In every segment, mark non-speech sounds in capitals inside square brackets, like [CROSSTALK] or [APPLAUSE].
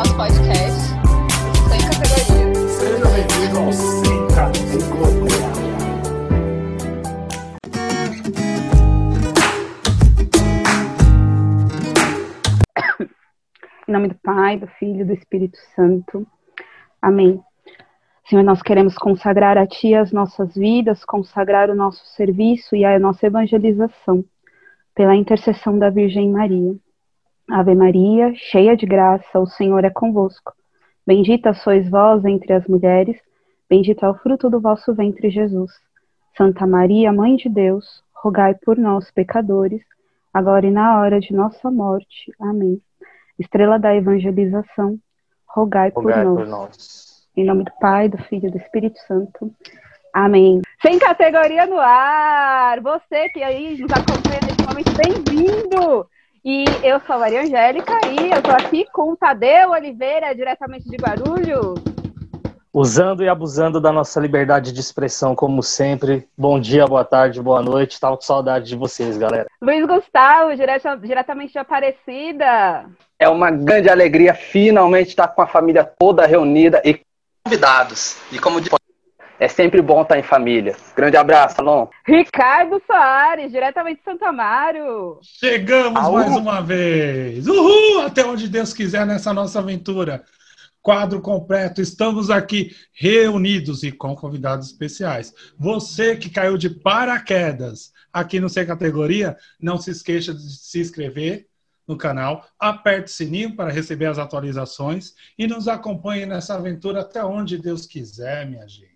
nosso podcast Sem Categoria. Seja bem-vindo ao Sem Categoria. Em nome do Pai, do Filho e do Espírito Santo. Amém. Senhor, nós queremos consagrar a Ti as nossas vidas, consagrar o nosso serviço e a nossa evangelização, pela intercessão da Virgem Maria. Ave Maria, cheia de graça, o Senhor é convosco. Bendita sois vós entre as mulheres, bendito é o fruto do vosso ventre, Jesus. Santa Maria, Mãe de Deus, rogai por nós, pecadores, agora e na hora de nossa morte. Amém. Estrela da evangelização, rogai, por, Rogai nós. por nós. Em nome do Pai, do Filho e do Espírito Santo. Amém. Sem categoria no ar! Você que aí nos acompanha nesse momento, bem-vindo! E eu sou a Maria Angélica e eu tô aqui com o Tadeu Oliveira, diretamente de Guarulhos. Usando e abusando da nossa liberdade de expressão, como sempre. Bom dia, boa tarde, boa noite. Tava com saudade de vocês, galera. Luiz Gustavo, direta- diretamente de Aparecida. É uma grande alegria finalmente estar com a família toda reunida e convidados. E como disse, é sempre bom estar em família. Grande abraço, Alon. Ricardo Soares, diretamente de Santo Amaro. Chegamos Aú. mais uma vez. Uhul! Até onde Deus quiser nessa nossa aventura. Quadro completo, estamos aqui reunidos e com convidados especiais. Você que caiu de paraquedas aqui no Sem Categoria, não se esqueça de se inscrever no canal, aperte o sininho para receber as atualizações e nos acompanhe nessa aventura até onde Deus quiser, minha gente.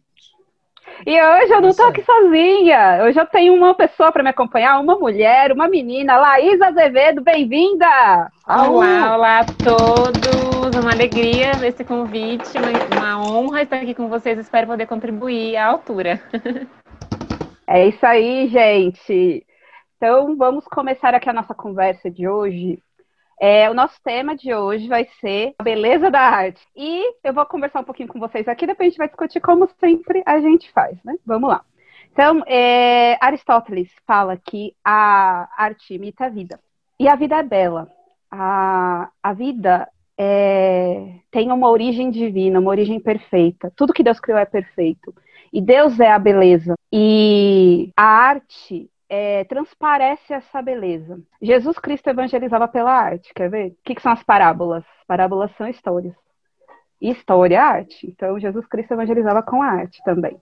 E hoje eu não Isso tô aí. aqui sozinha. Hoje eu tenho uma pessoa para me acompanhar, uma mulher, uma menina, Laís Azevedo, bem-vinda! Olá, olá a todos. Uma alegria esse convite, uma, uma honra estar aqui com vocês. Espero poder contribuir à altura. [LAUGHS] É isso aí, gente. Então vamos começar aqui a nossa conversa de hoje. É, o nosso tema de hoje vai ser a beleza da arte. E eu vou conversar um pouquinho com vocês aqui, depois a gente vai discutir como sempre a gente faz, né? Vamos lá. Então, é, Aristóteles fala que a arte imita a vida. E a vida é bela. A, a vida é, tem uma origem divina, uma origem perfeita. Tudo que Deus criou é perfeito. E Deus é a beleza. E a arte é, transparece essa beleza. Jesus Cristo evangelizava pela arte, quer ver? O que, que são as parábolas? Parábolas são histórias. História é arte. Então, Jesus Cristo evangelizava com a arte também.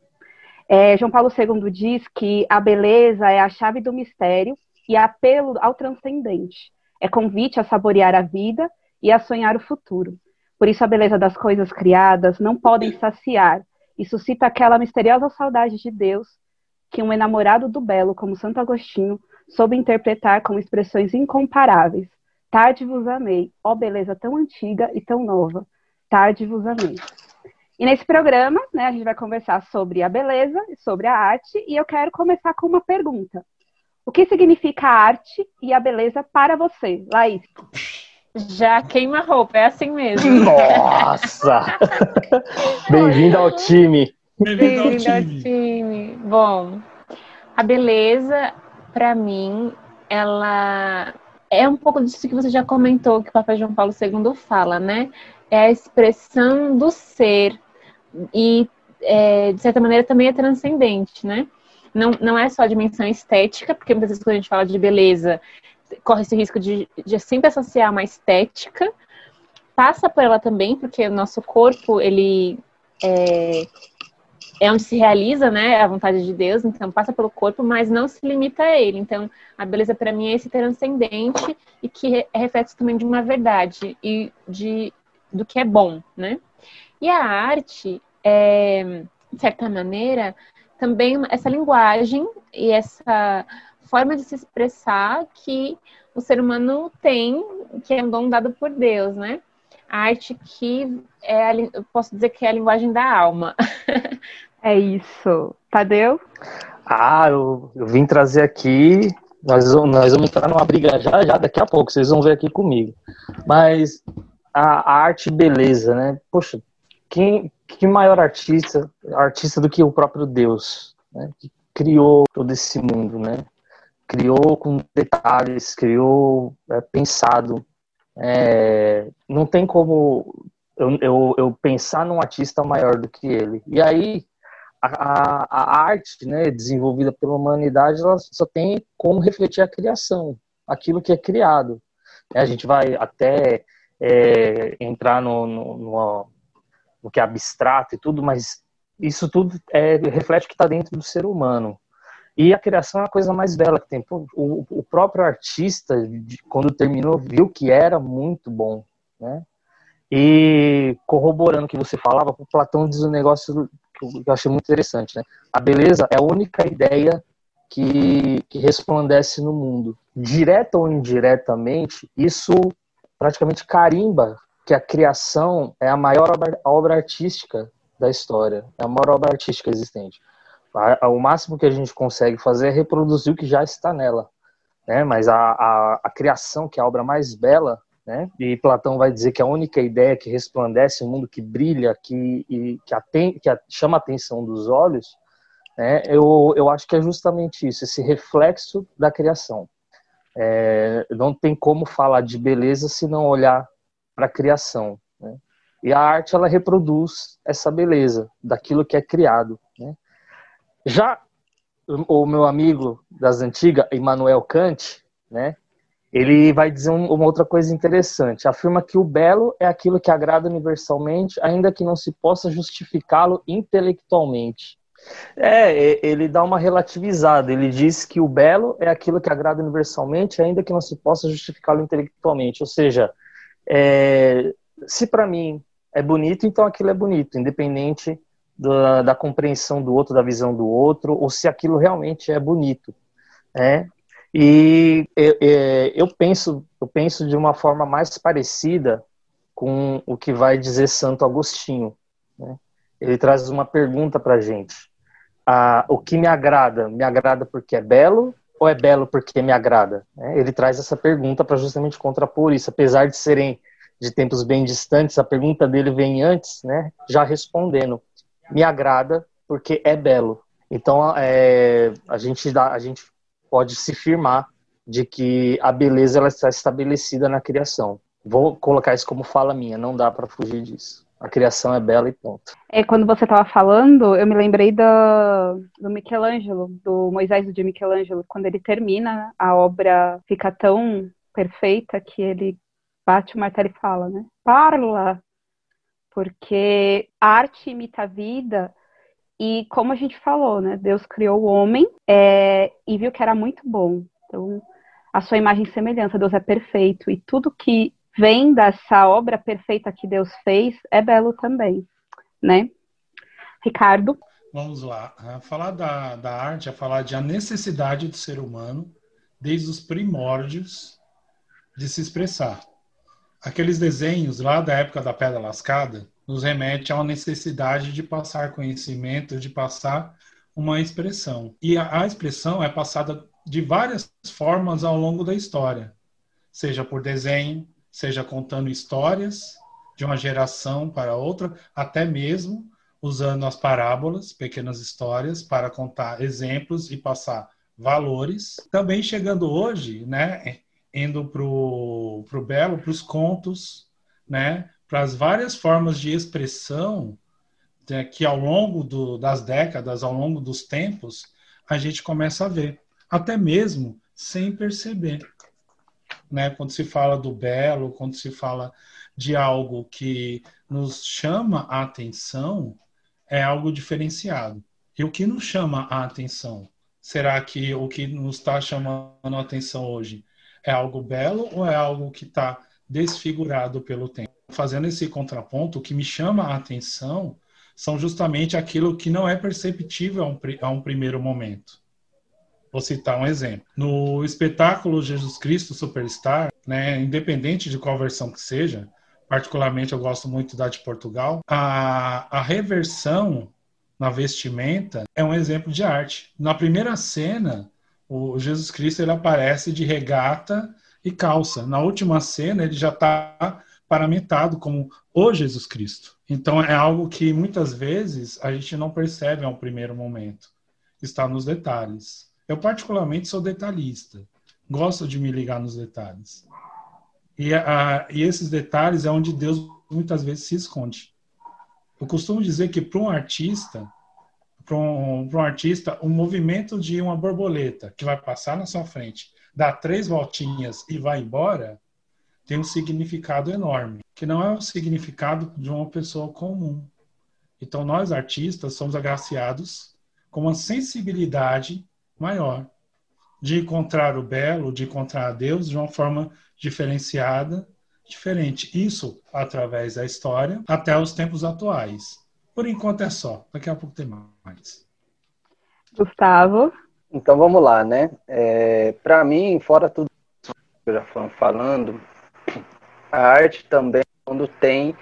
É, João Paulo II diz que a beleza é a chave do mistério e apelo ao transcendente. É convite a saborear a vida e a sonhar o futuro. Por isso, a beleza das coisas criadas não podem saciar e suscita aquela misteriosa saudade de Deus que um enamorado do belo, como Santo Agostinho, soube interpretar com expressões incomparáveis. Tarde vos amei, ó beleza tão antiga e tão nova. Tarde vos amei. E nesse programa, né, a gente vai conversar sobre a beleza e sobre a arte, e eu quero começar com uma pergunta. O que significa a arte e a beleza para você, Laís? Já queima a roupa, é assim mesmo. Nossa! [LAUGHS] Bem-vindo ao time. Bem-vindo ao time. Bom, a beleza, para mim, ela é um pouco disso que você já comentou, que o Papa João Paulo II fala, né? É a expressão do ser e, é, de certa maneira, também é transcendente, né? Não, não é só a dimensão estética, porque muitas vezes quando a gente fala de beleza, corre esse risco de, de sempre associar uma estética, passa por ela também, porque o nosso corpo, ele é, é onde se realiza, né, a vontade de Deus, então passa pelo corpo, mas não se limita a ele. Então, a beleza para mim é esse transcendente e que é reflexo também de uma verdade e de do que é bom, né? E a arte, é, de certa maneira, também essa linguagem e essa forma de se expressar que o ser humano tem, que é um dom dado por Deus, né? A arte que é, a, eu posso dizer que é a linguagem da alma. [LAUGHS] É isso. Tadeu? Ah, eu, eu vim trazer aqui. Nós, nós vamos entrar numa briga já, já, daqui a pouco, vocês vão ver aqui comigo. Mas a, a arte beleza, né? Poxa, quem, que maior artista, artista do que o próprio Deus, né? Que criou todo esse mundo, né? Criou com detalhes, criou é, pensado. É, não tem como eu, eu, eu pensar num artista maior do que ele. E aí, a, a, arte né, desenvolvida pela humanidade ela só tem como refletir a criação, aquilo que é criado. É, a gente vai até é, entrar no, no, no, no, que é abstrato e tudo, mas isso tudo é, reflete o que está dentro do ser humano. E a criação é a coisa mais bela que tem. O, o próprio artista, quando terminou, viu que era muito bom. Né? E corroborando o que você falava, o Platão diz um negócio que eu achei muito interessante. Né? A beleza é a única ideia que, que resplandece no mundo. Direta ou indiretamente, isso praticamente carimba que a criação é a maior obra, obra artística da história, é a maior obra artística existente. O máximo que a gente consegue fazer é reproduzir o que já está nela. Né? Mas a, a, a criação, que é a obra mais bela, né? E Platão vai dizer que a única ideia que resplandece, o um mundo que brilha, que, e, que, que chama a atenção dos olhos, né? eu, eu acho que é justamente isso, esse reflexo da criação. É, não tem como falar de beleza se não olhar para a criação. Né? E a arte ela reproduz essa beleza daquilo que é criado. Né? Já o meu amigo das antigas, Immanuel Kant, né, ele vai dizer uma outra coisa interessante. Afirma que o belo é aquilo que agrada universalmente, ainda que não se possa justificá-lo intelectualmente. É, ele dá uma relativizada. Ele diz que o belo é aquilo que agrada universalmente, ainda que não se possa justificá-lo intelectualmente. Ou seja, é, se para mim é bonito, então aquilo é bonito, independente da, da, compreensão do outro, da visão do outro, ou se aquilo realmente é bonito. É, e eu penso, eu penso de uma forma mais parecida com o que vai dizer Santo Agostinho. Né? Ele traz uma pergunta para gente. Ah, o que me agrada? Me agrada porque é belo ou é belo porque me agrada? Né? Ele traz essa pergunta para justamente contrapor isso. Apesar de serem de tempos bem distantes, a pergunta dele vem antes, né? já respondendo. Me agrada porque é belo. Então, é, a, gente dá, a gente pode se firmar de que a beleza ela está estabelecida na criação. Vou colocar isso como fala minha, não dá para fugir disso. A criação é bela e ponto. É, quando você estava falando, eu me lembrei do, do Michelangelo, do Moisés de Michelangelo, quando ele termina, a obra fica tão perfeita que ele bate o martelo e fala, né? Parla! Porque a arte imita a vida e como a gente falou, né? Deus criou o homem é, e viu que era muito bom. Então, a sua imagem e semelhança, Deus é perfeito. E tudo que vem dessa obra perfeita que Deus fez é belo também, né? Ricardo? Vamos lá. Falar da, da arte é falar de a necessidade do ser humano, desde os primórdios, de se expressar. Aqueles desenhos lá da época da Pedra Lascada, nos remete a uma necessidade de passar conhecimento, de passar uma expressão. E a, a expressão é passada de várias formas ao longo da história, seja por desenho, seja contando histórias de uma geração para outra, até mesmo usando as parábolas, pequenas histórias, para contar exemplos e passar valores. Também chegando hoje, né, indo para o belo, para os contos, né, para as várias formas de expressão né, que ao longo do, das décadas, ao longo dos tempos, a gente começa a ver, até mesmo sem perceber. Né? Quando se fala do belo, quando se fala de algo que nos chama a atenção, é algo diferenciado. E o que nos chama a atenção? Será que o que nos está chamando a atenção hoje é algo belo ou é algo que está desfigurado pelo tempo? Fazendo esse contraponto, o que me chama a atenção são justamente aquilo que não é perceptível a um, a um primeiro momento. Vou citar um exemplo. No espetáculo Jesus Cristo Superstar, né, independente de qual versão que seja, particularmente eu gosto muito da de Portugal, a, a reversão na vestimenta é um exemplo de arte. Na primeira cena, o Jesus Cristo ele aparece de regata e calça. Na última cena, ele já está paramentado como o Jesus Cristo. Então é algo que muitas vezes a gente não percebe a um primeiro momento. Está nos detalhes. Eu particularmente sou detalhista. Gosto de me ligar nos detalhes. E, e esses detalhes é onde Deus muitas vezes se esconde. Eu costumo dizer que para um artista, para um, um, artista, o um movimento de uma borboleta que vai passar na sua frente, dá três voltinhas e vai embora, tem um significado enorme, que não é o significado de uma pessoa comum. Então, nós artistas somos agraciados com uma sensibilidade maior de encontrar o belo, de encontrar Deus de uma forma diferenciada, diferente. Isso através da história até os tempos atuais. Por enquanto é só. Daqui a pouco tem mais. Gustavo. Então vamos lá, né? É, Para mim, fora tudo que já foram falando, a arte também quando tem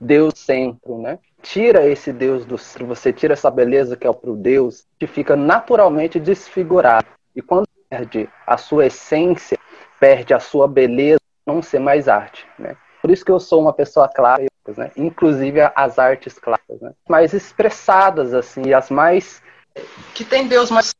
Deus centro, né? Tira esse Deus do centro, você tira essa beleza que é o Deus, que fica naturalmente desfigurado. E quando perde a sua essência, perde a sua beleza, não ser mais arte, né? Por isso que eu sou uma pessoa clássica, né? Inclusive as artes clássicas, né? Mais expressadas, assim, as mais... Que tem Deus mais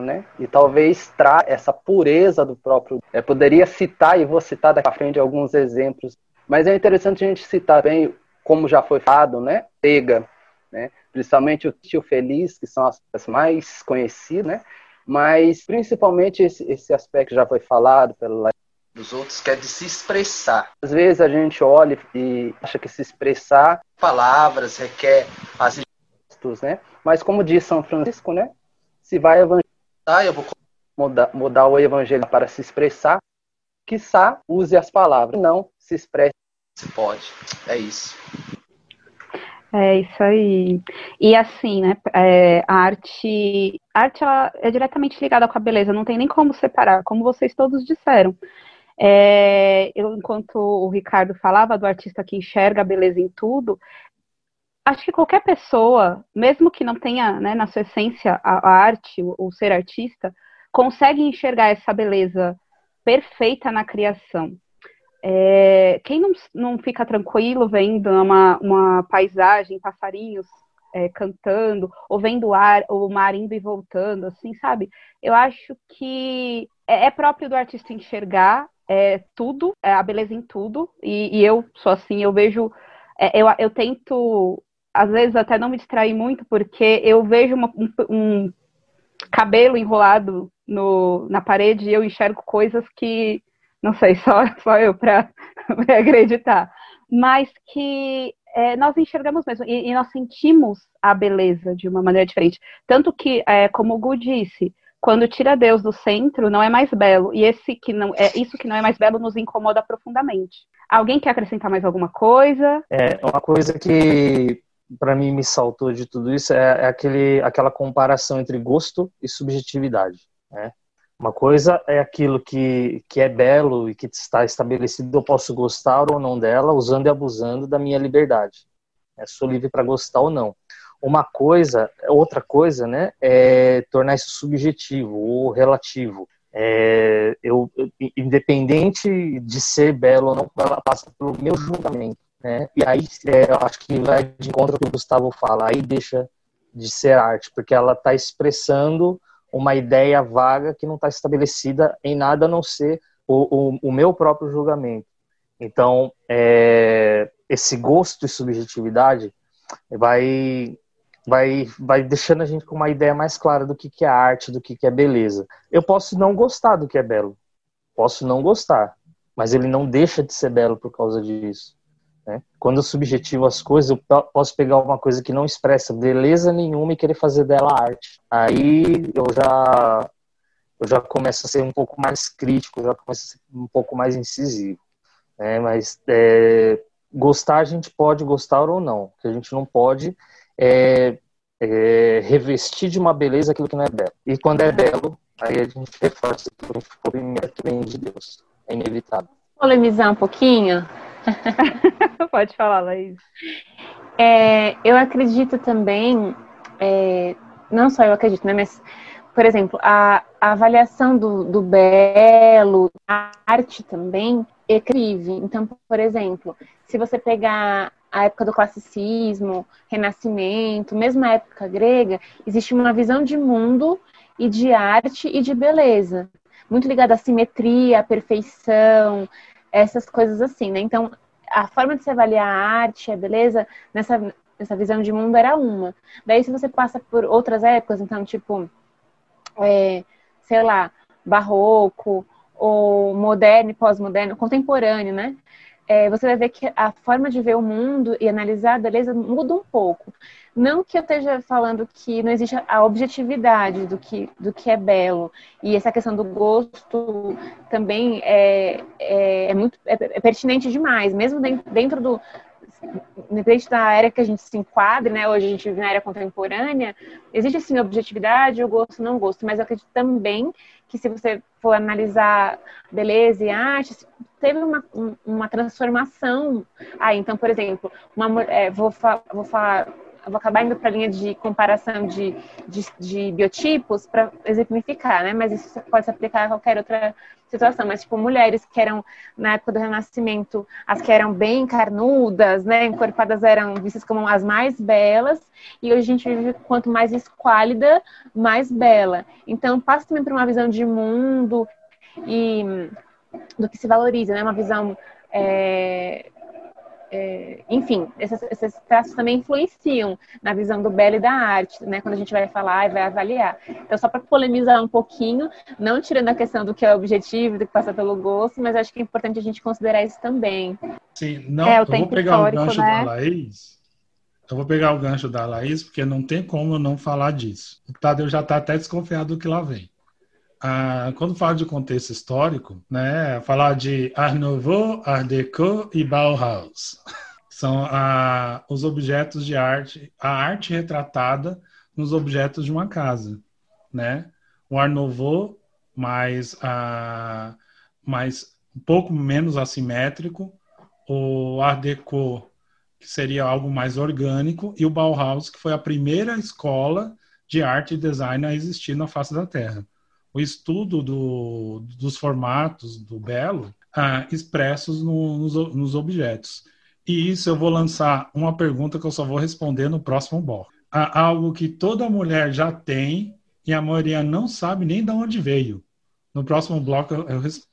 né? E talvez tra essa pureza do próprio. É, poderia citar, e vou citar daqui a frente alguns exemplos, mas é interessante a gente citar bem, como já foi falado, né? Pega, né? Principalmente o Tio Feliz, que são as mais conhecidas, né? mas principalmente esse, esse aspecto já foi falado pela dos outros, que é de se expressar. Às vezes a gente olha e acha que se expressar palavras requer as gestos, né? Mas como diz São Francisco, né? Se vai evangelizar, eu vou mudar, mudar o evangelho para se expressar, quiçá use as palavras, não se expresse se pode. É isso. É isso aí. E assim, né? É, a arte, a arte ela é diretamente ligada com a beleza, não tem nem como separar, como vocês todos disseram. É, eu, enquanto o Ricardo falava do artista que enxerga a beleza em tudo, acho que qualquer pessoa, mesmo que não tenha né, na sua essência a, a arte, o, o ser artista, consegue enxergar essa beleza perfeita na criação. É, quem não, não fica tranquilo vendo uma, uma paisagem, passarinhos é, cantando, ou vendo o, ar, o mar indo e voltando, assim, sabe? Eu acho que é, é próprio do artista enxergar é, tudo, é, a beleza em tudo, e, e, eu sou assim, eu vejo, é, eu, eu tento, às vezes, até não me distrair muito, porque eu vejo uma, um, um cabelo enrolado no, na parede e eu enxergo coisas que não sei, só, [LAUGHS] só eu para [LAUGHS] acreditar, mas que é, nós enxergamos mesmo e, e, nós sentimos a beleza de uma maneira diferente. Tanto que, é, como o Gu disse, quando tira Deus do centro, não é mais belo. E esse que não é isso que não é mais belo nos incomoda profundamente. Alguém quer acrescentar mais alguma coisa? É uma coisa que para mim me saltou de tudo isso é, é aquele, aquela comparação entre gosto e subjetividade. Né? Uma coisa é aquilo que, que é belo e que está estabelecido, eu posso gostar ou não dela, usando e abusando da minha liberdade. É, sou livre para gostar ou não. Uma coisa, outra coisa, né, é tornar isso subjetivo ou relativo. É, eu, independente de ser belo ou não, ela passa pelo meu julgamento. Né? E aí, é, eu acho que vai de encontro que o Gustavo fala, aí deixa de ser arte, porque ela está expressando uma ideia vaga que não está estabelecida em nada a não ser o, o, o meu próprio julgamento. Então, é, esse gosto e subjetividade vai, vai, vai deixando a gente com uma ideia mais clara do que, que é arte, do que, que é beleza. Eu posso não gostar do que é belo, posso não gostar, mas ele não deixa de ser belo por causa disso. Né? Quando eu subjetivo as coisas, eu posso pegar uma coisa que não expressa beleza nenhuma e querer fazer dela arte. Aí eu já eu já começo a ser um pouco mais crítico, já começo a ser um pouco mais incisivo. Né? Mas é, gostar a gente pode gostar ou não. O que a gente não pode é, é, revestir de uma beleza aquilo que não é belo. E quando é belo, aí a gente reforça que vem de Deus. É inevitável. Polemizar um pouquinho. [LAUGHS] Pode falar, Laís. É, eu acredito também, é, não só eu acredito, né, mas, por exemplo, a, a avaliação do, do, belo, a arte também é incrível. Então, por exemplo, se você pegar a época do classicismo, renascimento, mesmo a época grega, existe uma visão de mundo e de arte e de beleza, muito ligada à simetria, à perfeição, essas coisas assim, né? Então, a forma de se avaliar a arte, a beleza, nessa, nessa visão de mundo era uma. Daí, se você passa por outras épocas, então, tipo, é, sei lá, barroco, ou moderno e pós-moderno, contemporâneo, né? É, você vai ver que a forma de ver o mundo e analisar a beleza muda um pouco. Não que eu esteja falando que não existe a objetividade do que, do que é belo. E essa questão do gosto também é, é, é muito é, é pertinente demais, mesmo dentro do, independente da era que a gente se enquadre, né? Hoje a gente vive na era contemporânea, existe sim objetividade, o gosto não gosto, mas eu acredito também que se você for analisar beleza e arte, teve uma, uma transformação. Ah, então, por exemplo, uma, é, vou, vou falar vou acabar indo para a linha de comparação de, de, de biotipos para exemplificar, né? Mas isso pode se aplicar a qualquer outra situação. Mas, tipo, mulheres que eram, na época do Renascimento, as que eram bem carnudas, né? Encorpadas eram vistas como as mais belas. E hoje a gente vive quanto mais esquálida, mais bela. Então, passa também por uma visão de mundo e do que se valoriza, né? Uma visão é, é, enfim, esses, esses, traços também influenciam na visão do belo e da arte, né? Quando a gente vai falar e vai avaliar. Então, só para polemizar um pouquinho, não tirando a questão do que é objetivo, do que passa pelo gosto, mas acho que é importante a gente considerar isso também. Sim, não, é, eu vou pegar o gancho né? da Laís. Eu vou pegar o gancho da Laís, porque não tem como eu não falar disso. O Tadeu já está até desconfiado do que lá vem. Ah, quando fala de contexto histórico, né, falar de Art Nouveau, Art Deco e Bauhaus. [LAUGHS] São ah, os objetos de arte, a arte retratada nos objetos de uma casa, né? O Art Nouveau, mais, ah, mais um pouco menos assimétrico, o Art Deco, que seria algo mais orgânico, e o Bauhaus, que foi a primeira escola de arte e design a existir na face da Terra o estudo do, dos formatos do belo ah, expressos no, nos, nos, objetos. E isso eu vou lançar uma pergunta que eu só vou responder no próximo bloco. Ah, algo que toda mulher já tem e a maioria não sabe nem de onde veio. No próximo bloco eu, eu respondo.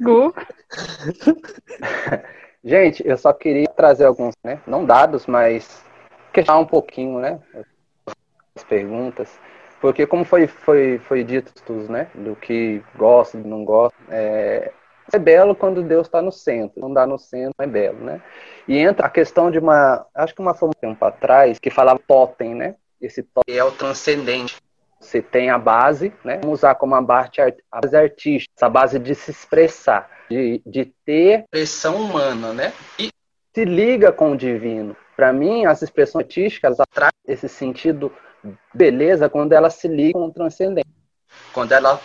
Gu? Gente, eu só queria trazer alguns, né? Não dados, mas questionar um pouquinho, né? As perguntas, porque como foi, foi, foi dito né, do que gosta, do não gosta, é, é belo quando Deus está no centro, não dá no centro é belo, né? E entra a questão de uma, acho que uma forma tempo atrás, que falava totem, né? Esse totem é o transcendente. Você tem a base, né? Vamos usar como a base, a base artística, essa base de se expressar, de, de ter expressão humana, né? E se liga com o divino. Para mim, as expressões artísticas atraem esse sentido beleza quando ela se liga com o transcendente. Quando ela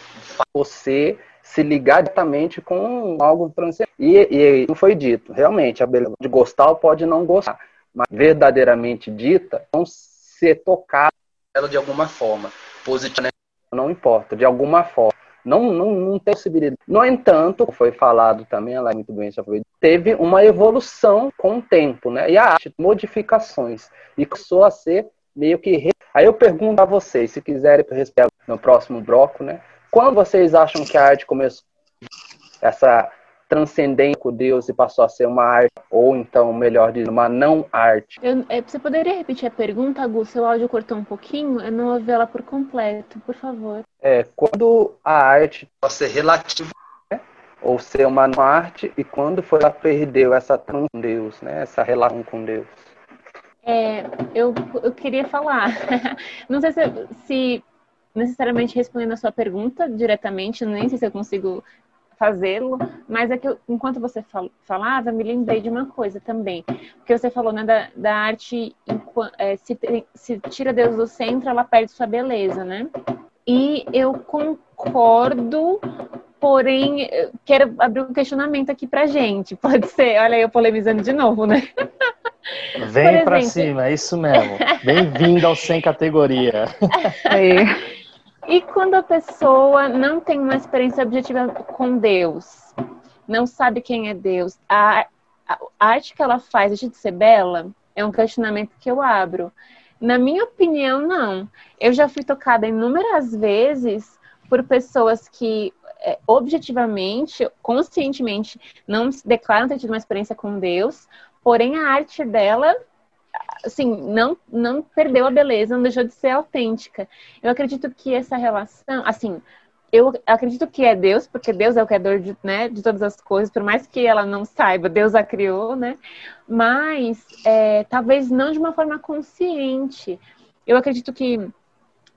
você se ligar diretamente com algo transcendente. E, e não foi dito, realmente, a beleza de gostar ou pode não gostar, mas verdadeiramente dita, não ser tocado ela de alguma forma, positiva, não importa, de alguma forma. Não, não, não tem possibilidade. No entanto, foi falado também, ela é muito bem já foi, teve uma evolução com o tempo, né? E a arte, modificações. E começou a ser meio que. Aí eu pergunto a vocês, se quiserem responder no próximo bloco, né? Quando vocês acham que a arte começou essa transcendência com Deus e passou a ser uma arte, ou então, melhor dizendo, uma não arte? Eu, é, você poderia repetir a pergunta, Gu? Seu áudio cortou um pouquinho, eu não ouvi ela por completo, por favor. É, quando a arte pode ser relativa, né? ou ser uma não arte, e quando foi ela perdeu essa com Deus, né? essa relação com Deus? É, eu, eu queria falar. [LAUGHS] Não sei se, se necessariamente respondendo a sua pergunta diretamente, nem sei se eu consigo fazê-lo, mas é que eu, enquanto você falava, me lembrei de uma coisa também. Porque você falou né, da, da arte, é, se, se tira Deus do centro, ela perde sua beleza, né? E eu concordo, porém, quero abrir um questionamento aqui pra gente. [LAUGHS] Pode ser, olha eu polemizando de novo, né? [LAUGHS] Vem para cima, é isso mesmo. Bem-vindo ao sem categoria. [LAUGHS] E quando a pessoa não tem uma experiência objetiva com Deus, não sabe quem é Deus, a, a, a arte que ela faz deixa de ser bela? É um questionamento que eu abro. Na minha opinião, não. Eu já fui tocada inúmeras vezes por pessoas que é, objetivamente, conscientemente, não declaram ter tido uma experiência com Deus, porém a arte dela assim, não, não perdeu a beleza, não deixou de ser autêntica. Eu acredito que essa relação, assim, eu acredito que é Deus, porque Deus é o criador de, né, de todas as coisas, por mais que ela não saiba, Deus a criou, né? Mas é, talvez não de uma forma consciente. Eu acredito que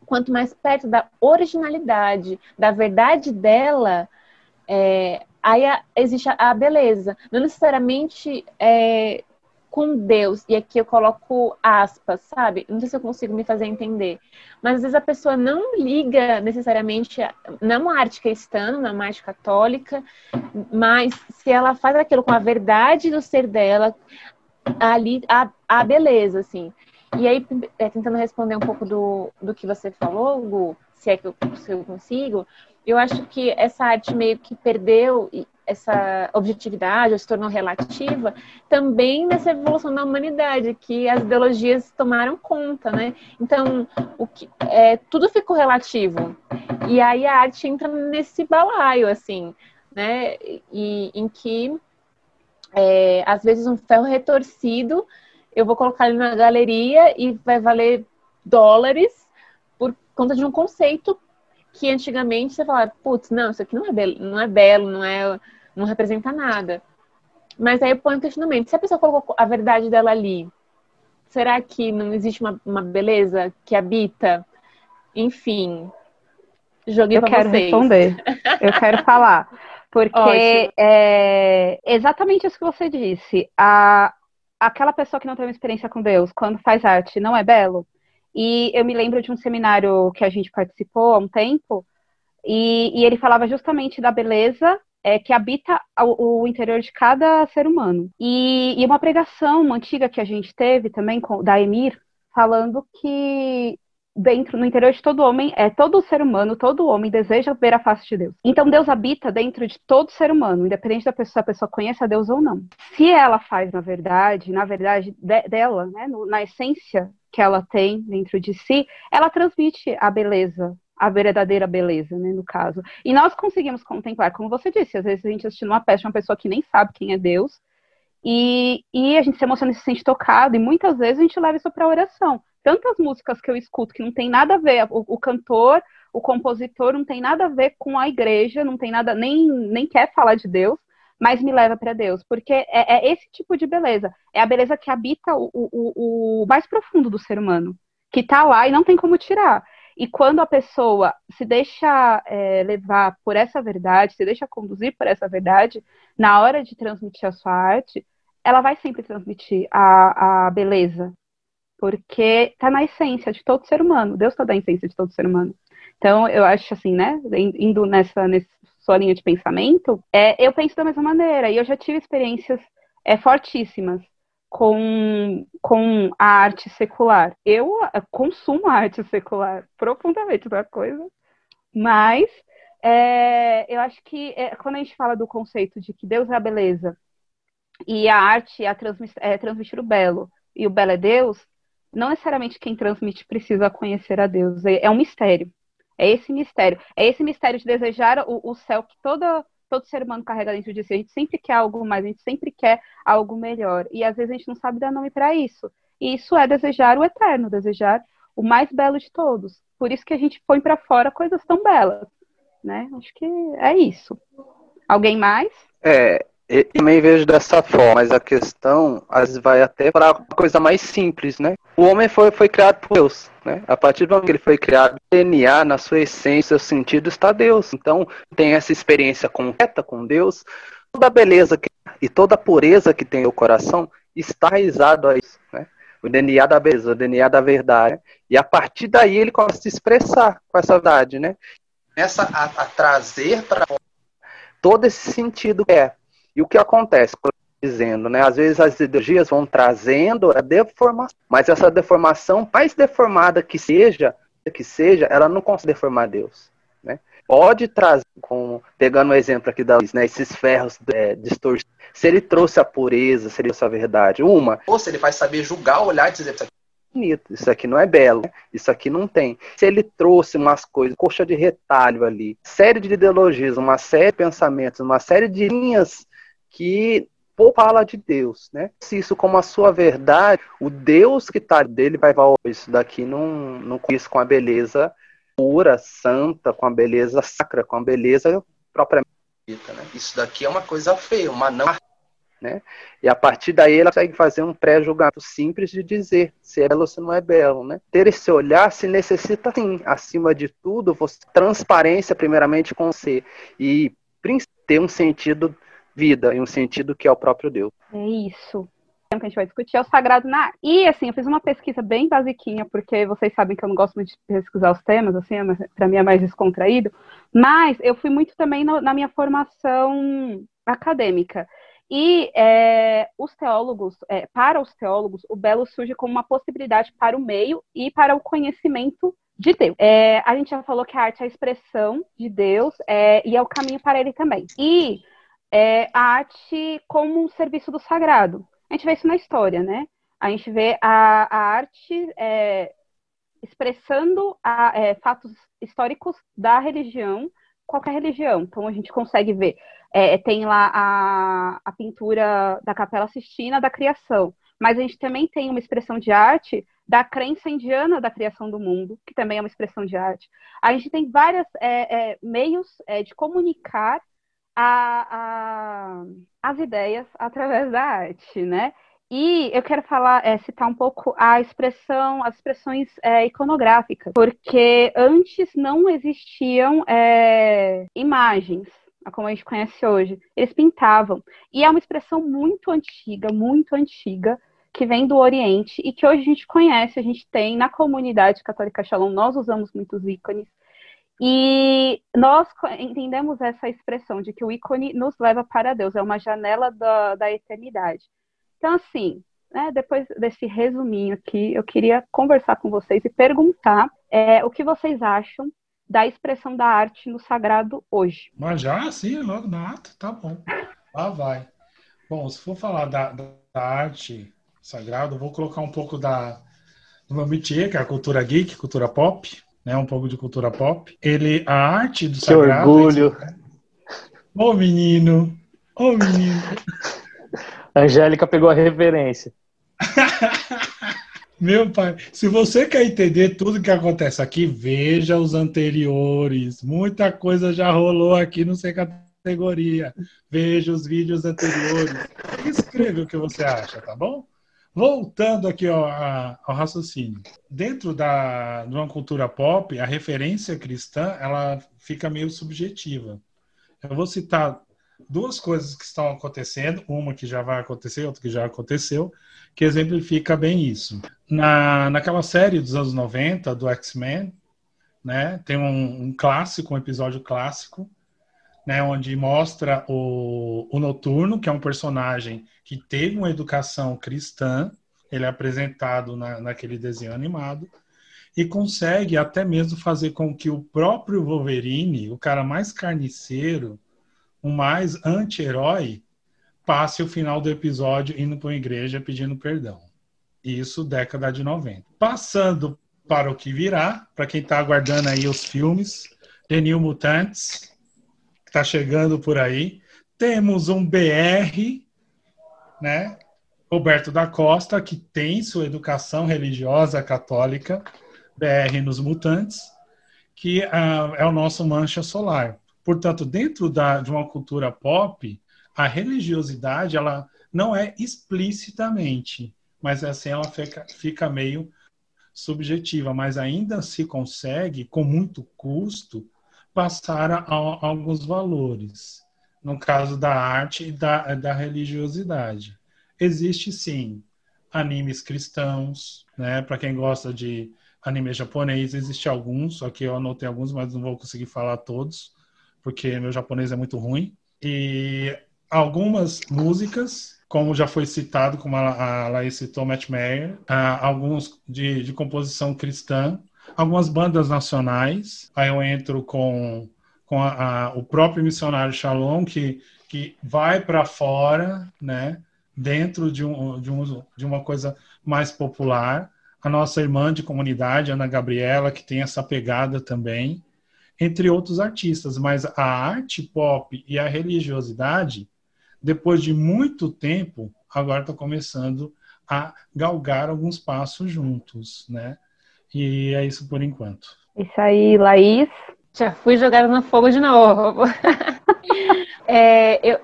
quanto mais perto da originalidade, da verdade dela, é, aí a, existe a, a, beleza. Não necessariamente é, com Deus, e aqui eu coloco aspas, sabe? Não sei se eu consigo me fazer entender. Mas às vezes a pessoa não liga necessariamente, a, não uma arte cristã, não uma arte católica, mas se ela faz aquilo com a verdade do ser dela, ali a, a beleza, assim. E aí, é, tentando responder um pouco do, do que você falou, Gu, se é que eu, se eu consigo, eu acho que essa arte meio que perdeu essa objetividade, ou se tornou relativa, também nessa evolução da humanidade, que as ideologias tomaram conta, né? Então, o que, é, tudo ficou relativo. E aí a arte entra nesse balaio, assim, né? E, em que, é, às vezes, um ferro retorcido, eu vou colocar ele na galeria e vai valer dólares por conta de um conceito que antigamente você falava, putz, não, isso aqui não é belo, não é belo, não é, não representa nada. Mas aí eu ponho um questionamento, se a pessoa colocou a verdade dela ali, será que não existe uma, uma beleza que habita? Enfim, joguei eu quero vocês. responder. [LAUGHS] Eu quero falar. Porque é exatamente isso que você disse. A, aquela pessoa que não tem uma experiência com Deus, quando faz arte, não é belo? E eu me lembro de um seminário que a gente participou há um tempo, e, e ele falava justamente da beleza é, que habita o, o, interior de cada ser humano. E, e, uma pregação uma antiga que a gente teve também com, da Emir, falando que dentro, no interior de todo homem, é todo ser humano, todo homem deseja ver a face de Deus. Então Deus habita dentro de todo ser humano, independente da pessoa, se a pessoa conhece a Deus ou não. Se ela faz, na verdade, na verdade de, dela, né, no, na essência que ela tem dentro de si, ela transmite a beleza, a verdadeira beleza, né, no caso. E nós conseguimos contemplar, como você disse, às vezes a gente assiste uma peça de uma pessoa que nem sabe quem é Deus, e, e a gente se emociona e se sente tocado, e muitas vezes a gente leva isso para oração. Tantas músicas que eu escuto que não tem nada a ver, o, o cantor, o compositor não tem nada a ver com a igreja, não tem nada, nem, nem quer falar de Deus, mas me leva para Deus, porque é, é, esse tipo de beleza, é a beleza que habita o, o, o mais profundo do ser humano, que está lá e não tem como tirar. E quando a pessoa se deixa é, levar por essa verdade, se deixa conduzir por essa verdade, na hora de transmitir a sua arte, ela vai sempre transmitir a, a beleza, porque está na essência de todo ser humano. Deus está na essência de todo ser humano. Então, eu acho assim, né? Indo nessa, nessa sua linha de pensamento, é, eu penso da mesma maneira. E eu já tive experiências é, fortíssimas com, com a arte secular. Eu consumo a arte secular profundamente da coisa, mas é, eu acho que é, quando a gente fala do conceito de que Deus é a beleza e a arte é, a transmitir, é transmitir o belo e o belo é Deus, não necessariamente quem transmite precisa conhecer a Deus. É, é um mistério. É esse mistério. É esse mistério de desejar o, o céu que toda, todo ser humano carrega dentro de si. A gente sempre quer algo mais, a gente sempre quer algo melhor. E às vezes a gente não sabe dar nome para isso. E isso é desejar o eterno, desejar o mais belo de todos. Por isso que a gente põe para fora coisas tão belas. Né? Acho que é isso. Alguém mais? É, eu também vejo dessa forma, mas a questão às vezes vai até para uma coisa mais simples, né? O homem foi, foi criado por Deus, né? A partir do momento que ele foi criado, o DNA, na sua essência, o sentido está Deus. Então, tem essa experiência concreta com Deus, toda a beleza que, e toda a pureza que tem o coração está raizado a isso, né? O DNA da beleza, o DNA da verdade. E a partir daí ele começa a se expressar com essa verdade, né? Começa a, a trazer para todo esse sentido que é e o que acontece? Dizendo, né? Às vezes as ideologias vão trazendo a deformação, mas essa deformação, mais deformada que seja, que seja, ela não consegue deformar Deus, né? Pode trazer, como, pegando o exemplo aqui da né, esses ferros é, distorcidos, se ele trouxe a pureza, se ele trouxe a verdade, uma, ou se ele vai saber julgar, olhar e dizer, bonito, isso aqui não é belo, isso aqui não tem. Se ele trouxe umas coisas, coxa de retalho ali, série de ideologias, uma série de pensamentos, uma série de linhas que fala de Deus, né? Se isso como a sua verdade, o Deus que tá dele vai falar, isso daqui não, não condiz com a beleza pura, santa, com a beleza sacra, com a beleza propriamente dita, né? Isso daqui é uma coisa feia, uma não né? E a partir daí ela consegue fazer um pré-julgamento simples de dizer se é belo ou se não é belo. Né? Ter esse olhar se necessita, sim, acima de tudo, você, transparência primeiramente com você e ter um sentido vida e um sentido que é o próprio Deus. É isso. O que a gente vai discutir é o sagrado na arte. E, assim, eu fiz uma pesquisa bem basiquinha, porque vocês sabem que eu não gosto muito de pesquisar os temas, assim, é para mim é mais descontraído. Mas eu fui muito também no, na minha formação acadêmica. E é, os teólogos, é, para os teólogos, o belo surge como uma possibilidade para o meio e para o conhecimento de Deus. É, a gente já falou que a arte é a expressão de Deus é, e é o caminho para ele também. E é, a arte como um serviço do sagrado. A gente vê isso na história, né? A gente vê a, a arte é, expressando a, é, fatos históricos da religião, qualquer religião. Então a gente consegue ver é, tem lá a, a pintura da Capela Sistina da criação, mas a gente também tem uma expressão de arte da crença indiana da criação do mundo, que também é uma expressão de arte. A gente tem vários é, é, meios é, de comunicar a, a, as ideias através da arte, né? E eu quero falar, é, citar um pouco a expressão, as expressões é, iconográficas, porque antes não existiam é, imagens, como a gente conhece hoje. Eles pintavam. E é uma expressão muito antiga, muito antiga, que vem do Oriente e que hoje a gente conhece, a gente tem na comunidade católica Shalom, nós usamos muitos ícones. E nós entendemos essa expressão de que o ícone nos leva para Deus, é uma janela da, da eternidade. Então, assim, né, depois desse resuminho aqui, eu queria conversar com vocês e perguntar é, o que vocês acham da expressão da arte no sagrado hoje. Mas já, sim, logo na arte, tá bom. Lá vai. Bom, se for falar da, da arte sagrada, vou colocar um pouco da, do meu métier, que é a cultura geek, cultura pop, né? Um pouco de cultura pop. Ele, a arte do que sagrado... orgulho! Ô, oh, menino! Ô, oh, menino! A [LAUGHS] Angélica pegou a referência. [LAUGHS] Meu pai, se você quer entender tudo que acontece aqui, veja os anteriores. Muita coisa já rolou aqui no Sem Categoria. Veja os vídeos anteriores. Escreva o que você acha, tá bom? Voltando aqui ao, ao raciocínio. Dentro da, de uma cultura pop, a referência cristã ela fica meio subjetiva. Eu vou citar duas coisas que estão acontecendo, uma que já vai acontecer, outra que já aconteceu, que exemplifica bem isso. Na, naquela série dos anos 90, do X-Men, né, tem um, um, clássico, um episódio clássico, né, onde mostra o, o Noturno, que é um personagem que teve uma educação cristã, ele é apresentado na, naquele desenho animado, e consegue até mesmo fazer com que o próprio Wolverine, o cara mais carniceiro, o mais anti-herói, passe o final do episódio indo para uma igreja pedindo perdão. Isso década de 90. Passando para o que virá, para quem está aguardando aí os filmes, The New Mutants, está chegando por aí. Temos um BR, né? Roberto da Costa, que tem sua educação religiosa católica, BR nos Mutantes, que uh, é o nosso mancha solar. Portanto, dentro da, de uma cultura pop, a religiosidade ela não é explicitamente, mas assim ela fica, fica meio subjetiva, mas ainda se consegue, com muito custo, passar a, a alguns valores. No caso da arte e da, da religiosidade. Existe sim animes cristãos, né? Para quem gosta de anime japonês, existe alguns, que eu anotei alguns, mas não vou conseguir falar todos, porque meu japonês é muito ruim. E algumas músicas, como já foi citado, como a, Laís citou, Matt Mayer, uh, alguns de, de composição cristã, algumas bandas nacionais. Aí eu entro com, com a, a, o próprio missionário Shalom, que, que vai para fora, né, dentro de, um, de, um, de uma coisa mais popular. a nossa irmã de comunidade, Ana Gabriela, que tem essa pegada também, entre outros artistas. Mas a arte pop e a religiosidade, depois de muito tempo, agora está começando a galgar alguns passos juntos, né? E é isso por enquanto. Isso aí, Laís. Já fui jogada no fogo de novo. [LAUGHS] é, eu,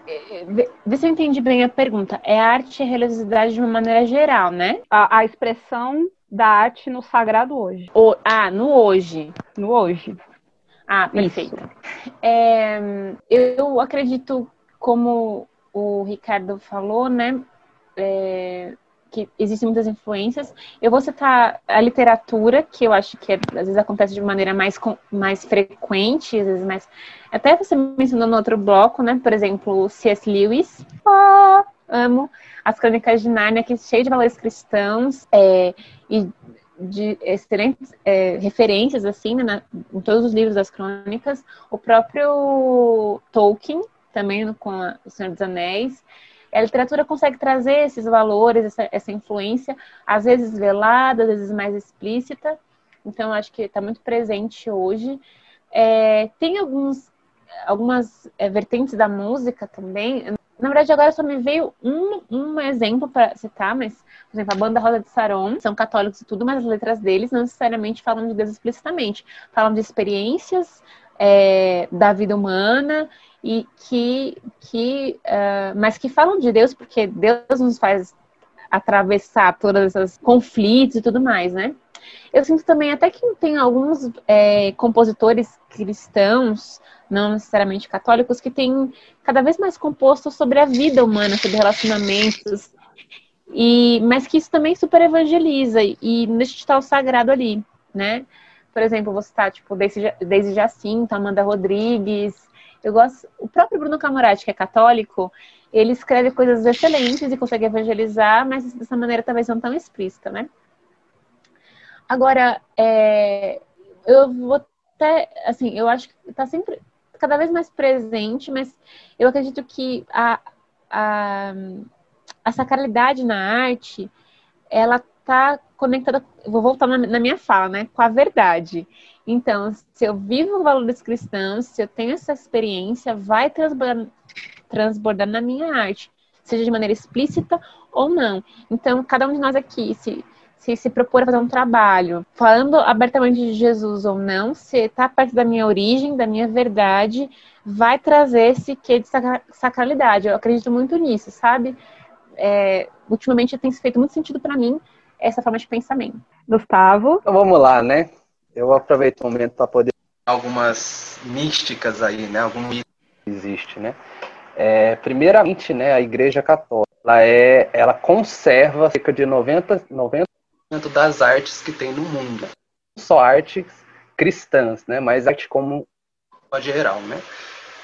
vê se eu entendi bem a pergunta. É arte e religiosidade de uma maneira geral, né? A, a expressão da arte no sagrado hoje. O, ah, no hoje. No hoje. Ah, perfeito. É, eu acredito, como o Ricardo falou, né? É, que existem muitas influências. Eu vou citar a literatura, que eu acho que é, às vezes acontece de maneira mais, mais frequente, às vezes mais. Até você mencionou no outro bloco, né? Por exemplo, C.S. Lewis. Oh, amo. As Crônicas de Nárnia, que é cheio de valores cristãos é, e de excelentes é, referências, assim, né, na, em todos os livros das crônicas. O próprio Tolkien, também com a, O Senhor dos Anéis. A literatura consegue trazer esses valores, essa, essa influência, às vezes velada, às vezes mais explícita. Então, acho que está muito presente hoje. É, tem alguns, algumas é, vertentes da música também. Na verdade, agora só me veio um, um exemplo para citar, mas, por exemplo, a banda Rosa de Saron, são católicos e tudo, mas as letras deles não necessariamente falam de Deus explicitamente. Falam de experiências é, da vida humana e que, que uh, mas que falam de Deus porque Deus nos faz atravessar todos esses conflitos e tudo mais, né? Eu sinto também até que tem alguns é, compositores cristãos, não necessariamente católicos, que têm cada vez mais composto sobre a vida humana, sobre relacionamentos, e mas que isso também super evangeliza e deixa de estar o sagrado ali, né? Por exemplo, você tá tipo Daisy Jacinto, Amanda Rodrigues, eu gosto. O próprio Bruno Camorati, que é católico, ele escreve coisas excelentes e consegue evangelizar, mas dessa maneira talvez não tão explícita, né? Agora, é, eu vou até, assim, eu acho que está sempre cada vez mais presente, mas eu acredito que a, a, a sacralidade na arte, ela está conectada, vou voltar na, na, minha fala, né, com a verdade. Então, se eu vivo valores cristãos, se eu tenho essa experiência, vai transbordar, transbordar na minha arte, seja de maneira explícita ou não. Então, cada um de nós aqui, se se se propor a fazer um trabalho, falando abertamente de Jesus ou não, se está perto da minha origem, da minha verdade, vai trazer esse quê de sacralidade. Eu acredito muito nisso, sabe? É, ultimamente tem feito muito sentido para mim essa forma de pensamento. Gustavo? Então vamos lá, né? eu aproveito o momento para poder algumas místicas aí, né? Algum mito existe, né? É, primeiramente, né, a Igreja Católica, ela, é, ela conserva cerca de 90, 90% das artes que tem no mundo. Não só artes cristãs, né, mas arte como geral, né?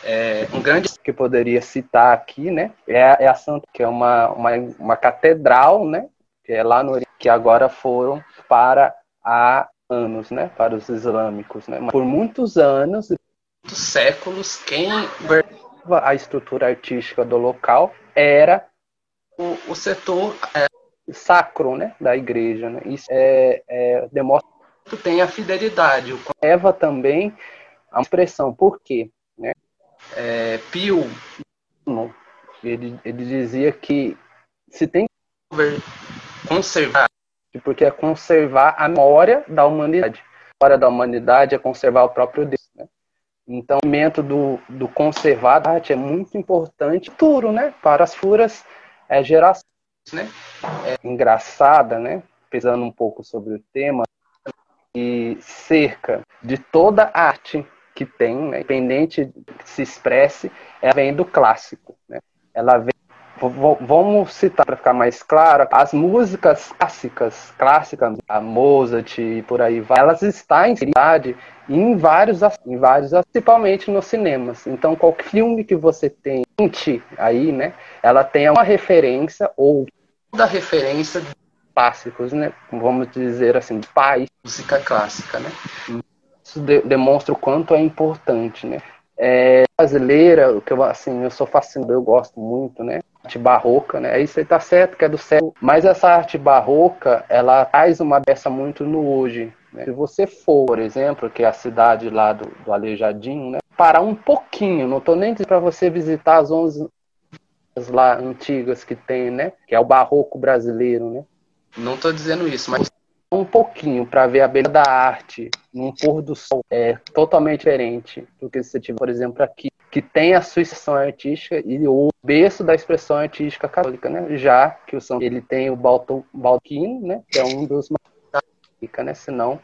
É, um grande que poderia citar aqui, né, é, é a Santa, que é uma, uma, uma catedral, né, que é lá no que agora foram para a anos, né, para os islâmicos, né? Por muitos anos, muitos séculos, quem a estrutura artística do local era o, o setor é, sacro, né, da igreja, né? Isso é, é, demonstra tem a fidelidade. Leva também a expressão, por quê? Né? É, Pio, ele, ele dizia que se tem conservar porque é conservar a memória da humanidade. A memória da humanidade é conservar o próprio Deus. Né? Então, o momento do, do conservar a arte é muito importante futuro, né? para as futuras é, gerações. Né? É engraçada, né? pesando um pouco sobre o tema, e cerca de toda arte que tem, né? independente que se expresse, ela vem do clássico. Né? Ela vem vamos citar para ficar mais claro, as músicas clássicas, clássicas, a Mozart e por aí vai, elas estão em em vários, em vários, principalmente nos cinemas. Então, qualquer filme que você tem aí, né, ela tem uma referência ou da referência de clássicos, né, vamos dizer assim, de país, música clássica, né. Isso de, demonstra o quanto é importante, né. É, brasileira, que eu assim, eu sou fascinado, eu gosto muito, né? Arte barroca, né? Isso aí tá certo que é do século, mas essa arte barroca, ela traz uma peça muito no hoje. Né? Se você for, por exemplo, que é a cidade lá do, do Aleijadinho, né? Parar um pouquinho, não tô nem dizendo para você visitar as 11 lá antigas que tem, né? Que é o barroco brasileiro, né? Não tô dizendo isso, mas um pouquinho para ver a beleza da arte num pôr do sol é totalmente diferente do que você tiver, por exemplo, aqui, que tem a sua expressão artística e o berço da expressão artística católica, né? Já que o São ele tem o Balquino, né? Que é um dos mais, né? Se não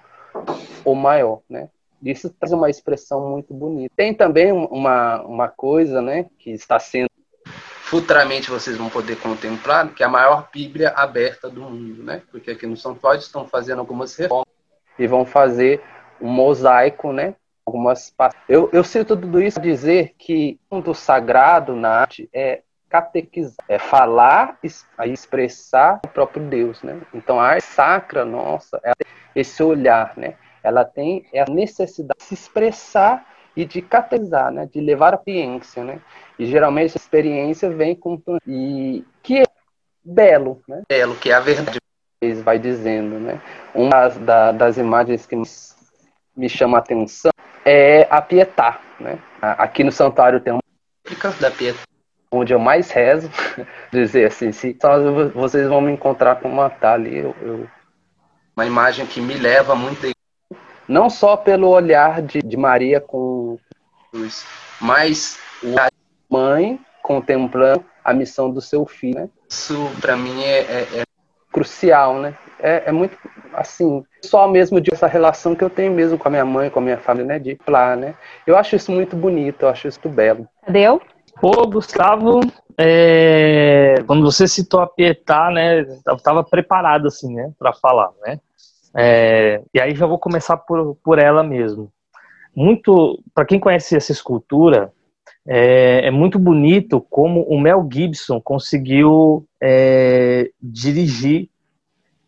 o maior, né? Isso traz uma expressão muito bonita. Tem também uma, uma coisa, né? Que está sendo futuramente vocês vão poder contemplar, que é a maior Bíblia aberta do mundo, né? Porque aqui no São Paulo estão fazendo algumas reformas e vão fazer um mosaico, né? Algumas eu, eu cito tudo isso para dizer que o sagrado na arte é catequizar, é falar e expressar o próprio Deus, né? Então a arte sacra nossa, é esse olhar, né? Ela tem a necessidade de se expressar e de catequizar, né? De levar a ciência, né? E geralmente essa experiência vem com e que é belo, né? Belo, que é a verdade, vai dizendo, né? Uma das, da, das imagens que me chama a atenção é a Pietá, né? Aqui no santuário tem uma da Pietá, onde eu mais rezo, [LAUGHS] dizer assim, se vocês vão me encontrar com uma tá ali, eu, eu... uma imagem que me leva muito não só pelo olhar de, de Maria com Jesus, mas o mãe contemplando a missão do seu filho. Né? Isso, para mim, é, é, é, crucial, né? É, é, muito, assim, só mesmo de essa relação que eu tenho mesmo com a minha mãe, com a minha família, né? De plá, né? Eu acho isso muito bonito, eu acho isso belo. Cadê eu? Pô, Gustavo, é... quando você citou a Pietá, né? Eu estava preparado, assim, né? Para falar, né? É... E aí já vou começar por, por ela mesmo. Muito, para quem conhece essa escultura, é, é, muito bonito como o Mel Gibson conseguiu é, dirigir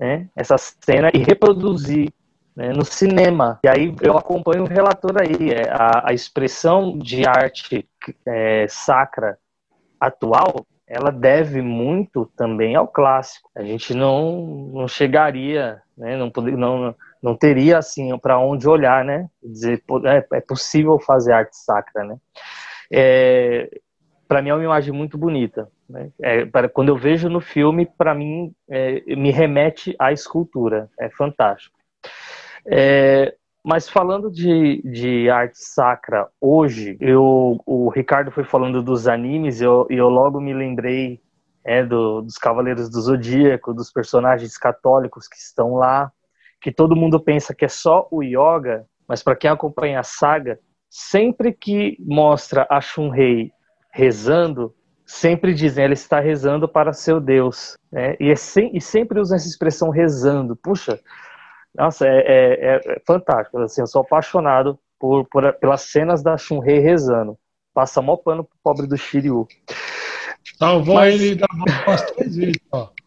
né, essa cena e reproduzir né, no cinema. E aí eu acompanho o relator aí, é, a, a expressão de arte é, sacra atual, ela deve muito também ao clássico. A gente não, não chegaria, né, não, poder, não, não teria assim para onde olhar, né? Dizer, é, é possível fazer arte sacra, né? é, para mim é uma imagem muito bonita. Né? É, quando eu vejo no filme, para mim é, me remete à escultura. É fantástico. É, mas falando de, de arte sacra hoje, eu, o Ricardo foi falando dos animes e eu, eu logo me lembrei é, do, dos Cavaleiros do Zodíaco, dos personagens católicos que estão lá, que todo mundo pensa que é só o yoga, mas para quem acompanha a saga, sempre que mostra a Shun-Rei rezando, sempre dizem, ela está rezando para seu Deus. Né? E, é sem, e sempre usam essa expressão rezando. Puxa, nossa, é, é, é fantástico. Assim, eu sou apaixonado por, por pelas cenas da Shun-Rei rezando. Passa mó pano pro pobre do Shiryu. Salvou Mas... ele da umas três vezes, ó. [LAUGHS]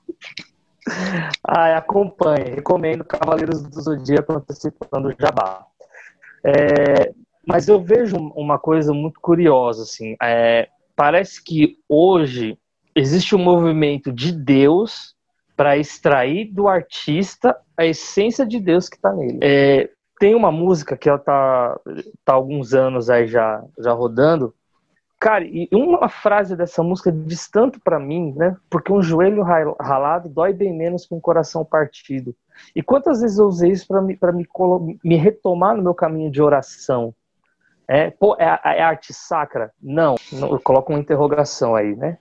Ah, acompanhe. Recomendo Cavaleiros do Zodíaco antecipando o Jabá. É, mas eu vejo uma coisa muito curiosa, assim. É, parece que hoje existe um movimento de Deus para extrair do artista a essência de Deus que está nele. É, tem uma música que ela tá, tá há alguns anos aí já, já rodando. Cara, e uma frase dessa música diz tanto para mim, né? Porque um joelho ralado dói bem menos que um coração partido. E quantas vezes eu usei isso para me, me, me retomar no meu caminho de oração? É, pô, é, é arte sacra? Não, não, eu coloco uma interrogação aí, né?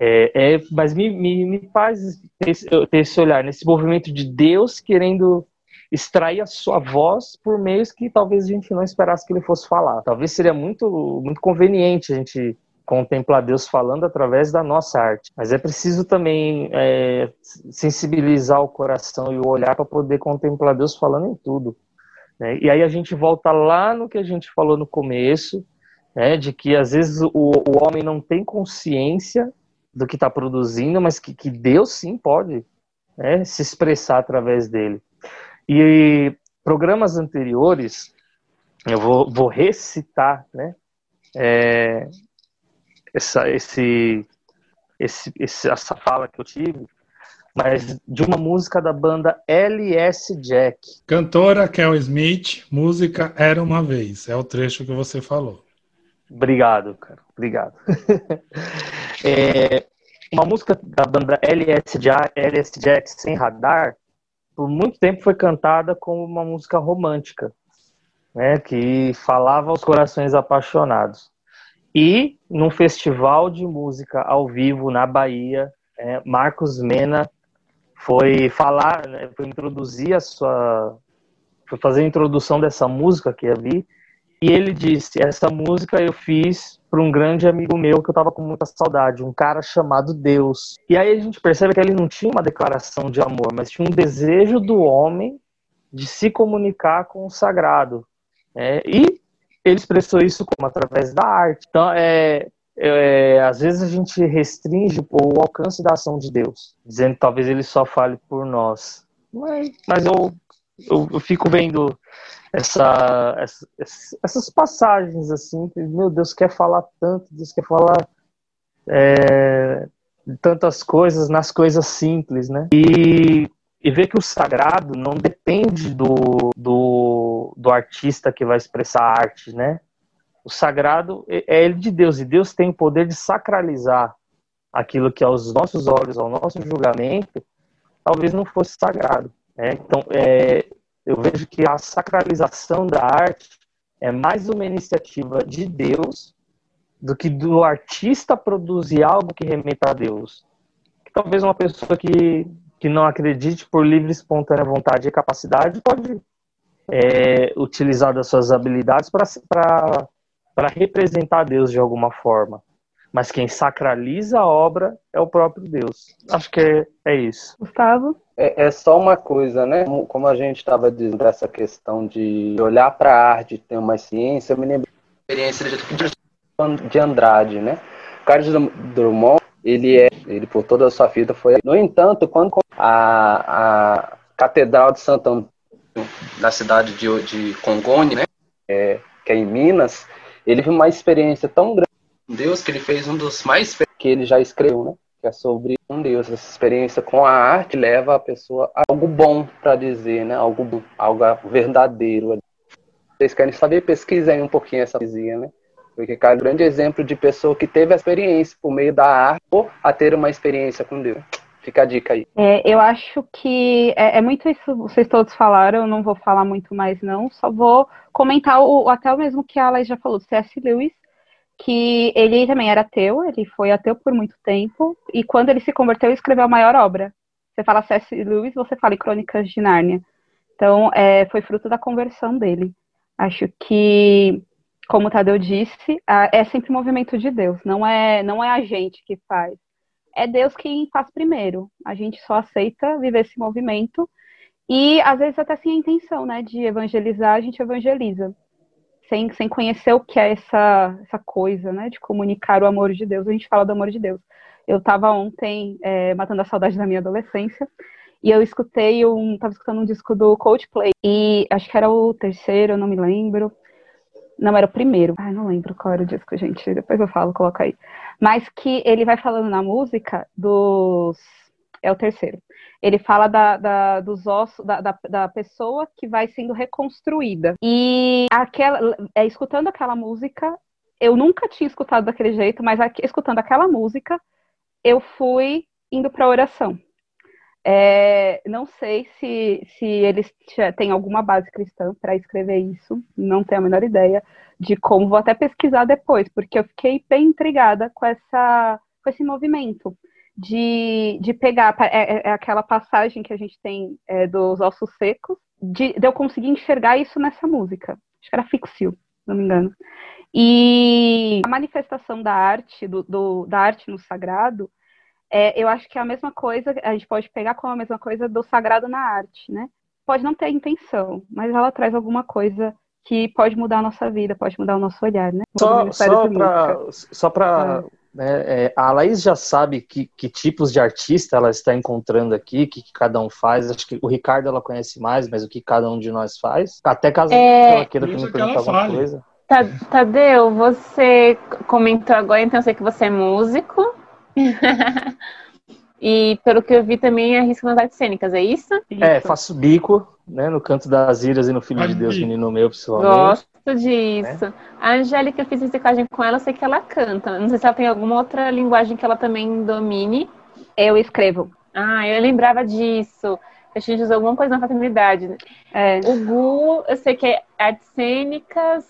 É, é, mas me, me, me faz ter esse, ter esse, olhar, nesse movimento de Deus querendo extrair a sua voz por meios que talvez a gente não esperasse que ele fosse falar. Talvez seria muito, muito conveniente a gente contemplar Deus falando através da nossa arte. Mas é preciso também é, sensibilizar o coração e o olhar para poder contemplar Deus falando em tudo. Né? E aí a gente volta lá no que a gente falou no começo, né, de que às vezes o, o homem não tem consciência do que está produzindo, mas que, que Deus sim pode né, se expressar através dele. E programas anteriores, eu vou, vou recitar né, é, essa, esse, esse, essa fala que eu tive, mas de uma música da banda LS Jack. Cantora Kel Smith, música Era Uma Vez. É o trecho que você falou. Obrigado, cara. Obrigado. [LAUGHS] é, uma música da banda LS Jack, LS Jack Sem Radar, por muito tempo foi cantada como uma música romântica, né, que falava aos corações apaixonados. E num festival de música ao vivo na Bahia, é, Marcos Mena foi falar, né, foi introduzir a sua, foi fazer a introdução dessa música que havia, e ele disse: essa música eu fiz para um grande amigo meu que eu estava com muita saudade, um cara chamado Deus. E aí a gente percebe que ele não tinha uma declaração de amor, mas tinha um desejo do homem de se comunicar com o sagrado. É, e ele expressou isso como através da arte. Então, é, é, às vezes a gente restringe o alcance da ação de Deus, dizendo que talvez ele só fale por nós. Mas, mas eu, eu, eu fico vendo essa, essa, essas passagens assim, que, meu Deus quer falar tanto, Deus quer falar é, tantas coisas nas coisas simples, né? E, e ver que o sagrado não depende do, do, do artista que vai expressar a arte, né? O sagrado é, é ele de Deus, e Deus tem o poder de sacralizar aquilo que aos nossos olhos, ao nosso julgamento, talvez não fosse sagrado. Né? Então, é, eu vejo que a sacralização da arte é mais uma iniciativa de Deus do que do artista produzir algo que remeta a Deus. Que talvez uma pessoa que, que não acredite por livre espontânea vontade e capacidade pode é, utilizar das suas habilidades para para representar Deus de alguma forma. Mas quem sacraliza a obra é o próprio Deus. Acho que é, é isso. Gustavo? É, é só uma coisa, né? Como a gente estava dizendo, essa questão de olhar para a arte, ter uma ciência, eu me lembro da experiência de, de Andrade, né? Carlos Drummond, ele é, ele por toda a sua vida foi. No entanto, quando a, a Catedral de Santo Antônio, na cidade de, de Congone, né? É, que é em Minas, ele viu uma experiência tão grande com Deus que ele fez um dos mais que ele já escreveu, né? Que é sobre um Deus. Essa experiência com a arte leva a pessoa a algo bom para dizer, né? Algo algo verdadeiro. Vocês querem saber? Pesquisem um pouquinho essa poesia, né? Porque cara, é um grande exemplo de pessoa que teve a experiência por meio da arte ou a ter uma experiência com Deus. Fica a dica aí. É, eu acho que é, é, muito isso vocês todos falaram, eu não vou falar muito mais não, só vou comentar o, até o mesmo que a Laís já falou, do C.S. Lewis, que ele também era ateu, ele foi ateu por muito tempo, e quando ele se converteu, ele escreveu a maior obra. Você fala C.S. Lewis, você fala em Crônicas de Nárnia. Então, é, foi fruto da conversão dele. Acho que, como o Tadeu disse, é sempre movimento de Deus, não é, não é a gente que faz é Deus quem faz primeiro. A gente só aceita viver esse movimento e às vezes até sem a intenção, né, de evangelizar, a gente evangeliza. Sem, sem conhecer o que é essa, essa coisa, né, de comunicar o amor de Deus, a gente fala do amor de Deus. Eu estava ontem é, matando a saudade da minha adolescência e eu escutei um, estava escutando um disco do Coldplay e acho que era o terceiro, não me lembro. Não, era o primeiro. Ai, não lembro qual era o disco, gente. Depois eu falo, coloca aí. Mas que ele vai falando na música dos. É o terceiro. Ele fala da, da dos ossos, da, da, da, pessoa que vai sendo reconstruída. E aquela, é, escutando aquela música, eu nunca tinha escutado daquele jeito, mas aqui, escutando aquela música, eu fui indo para oração. É, não sei se, se eles têm alguma base cristã para escrever isso, não tenho a menor ideia de como, vou até pesquisar depois, porque eu fiquei bem intrigada com, essa, com esse movimento de, de pegar é, é, é aquela passagem que a gente tem é, dos ossos secos, de, de, eu conseguir enxergar isso nessa música. Acho que era Fixio, não me engano. E a manifestação da arte, do, do da arte no sagrado, é, eu acho que é a mesma coisa, a gente pode pegar como a mesma coisa do sagrado na arte, né? Pode não ter intenção, mas ela traz alguma coisa que pode mudar a nossa vida, pode mudar o nosso olhar, né? Só, só para é. Né, é, a Laís já sabe que, que, tipos de artista ela está encontrando aqui, o que, que, cada um faz. Acho que o Ricardo ela conhece mais, mas o que cada um de nós faz. Até caso é... ela queira que me perguntar alguma coisa. Tadeu, você comentou agora, então eu sei que você é músico [LAUGHS] e pelo que eu vi também arrisca nas artes cênicas, é isso? É, faço bico, né? No canto das iras e no Filho de Deus, menino meu, pessoalmente. Gosto disso. A Angélica, eu fiz reciclagem com ela, eu sei que ela canta. Não sei se ela tem alguma outra linguagem que ela também domine. Eu escrevo. Ah, eu lembrava disso. A gente usou alguma coisa na fraternidade. É. O Gu, eu sei que é artes cênicas,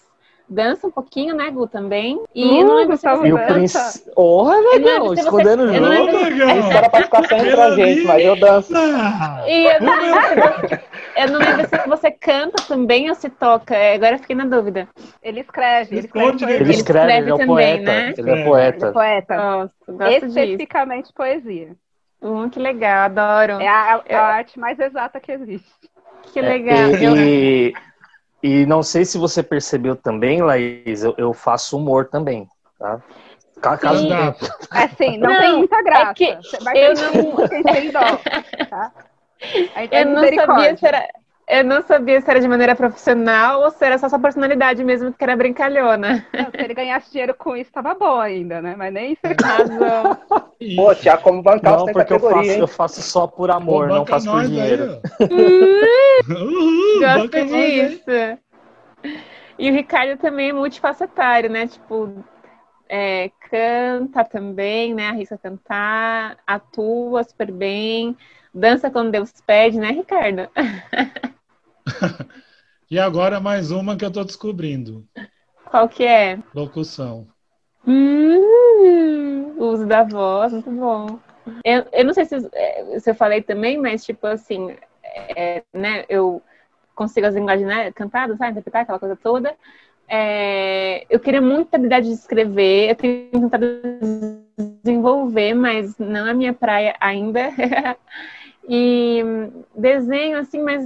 dança um pouquinho, né, Gu, também. E Uh, não lembro se Gustavo você E o dança. príncipe. Porra, Eu não legal, lembro se você- escondendo o eu não era pra ficar só entre a gente, mas eu danço. E eu não, lembro se você, eu não lembro se você canta também ou se toca. É, Agora eu fiquei na dúvida. Ele escreve. Ele escreve? Ele poesia. escreve, escreve ele é também, poeta. né? Ele é É. Ele é poeta. poeta. Gosto, gosto disso. Especificamente poesia. Hum, que legal, adoro. É a, a Eu- arte mais exata que existe. Que legal. Eu- E, e não sei se você percebeu também, Laís, eu, eu faço humor também, tá? Ca- Caso. Assim, não, Não, tem muita graça. é que vai eu não- dó. Tá? A gente é Eu não sabia se era. Eu não sabia se era de maneira profissional ou se era só sua personalidade mesmo, que era brincalhona. Não, se ele ganhasse dinheiro com isso, tava bom ainda, né? Mas nem isso. [LAUGHS] Arrasou. Pô, Tiago, como bancar não, porque eu faço, hein? eu faço só por amor, Pô, não faço por dinheiro. aí. Uhul, Gosto nós disso. E o Ricardo também é multifacetário, né? Tipo, é, canta também, né? Arrisca cantar, atua super bem, dança quando Deus pede, né, Ricardo? [LAUGHS] [LAUGHS] E agora mais uma que eu tô descobrindo. Qual que é? Locução. Hum, uso da voz, muito bom. Eu, eu não sei se, é, se eu falei também, mas tipo assim, é, né, eu consigo as linguagens né, cantadas, sabe, interpretar aquela coisa toda. É, eu queria muito a habilidade de escrever, eu tenho tentado desenvolver, mas não é minha praia ainda. [LAUGHS] e desenho, assim, mas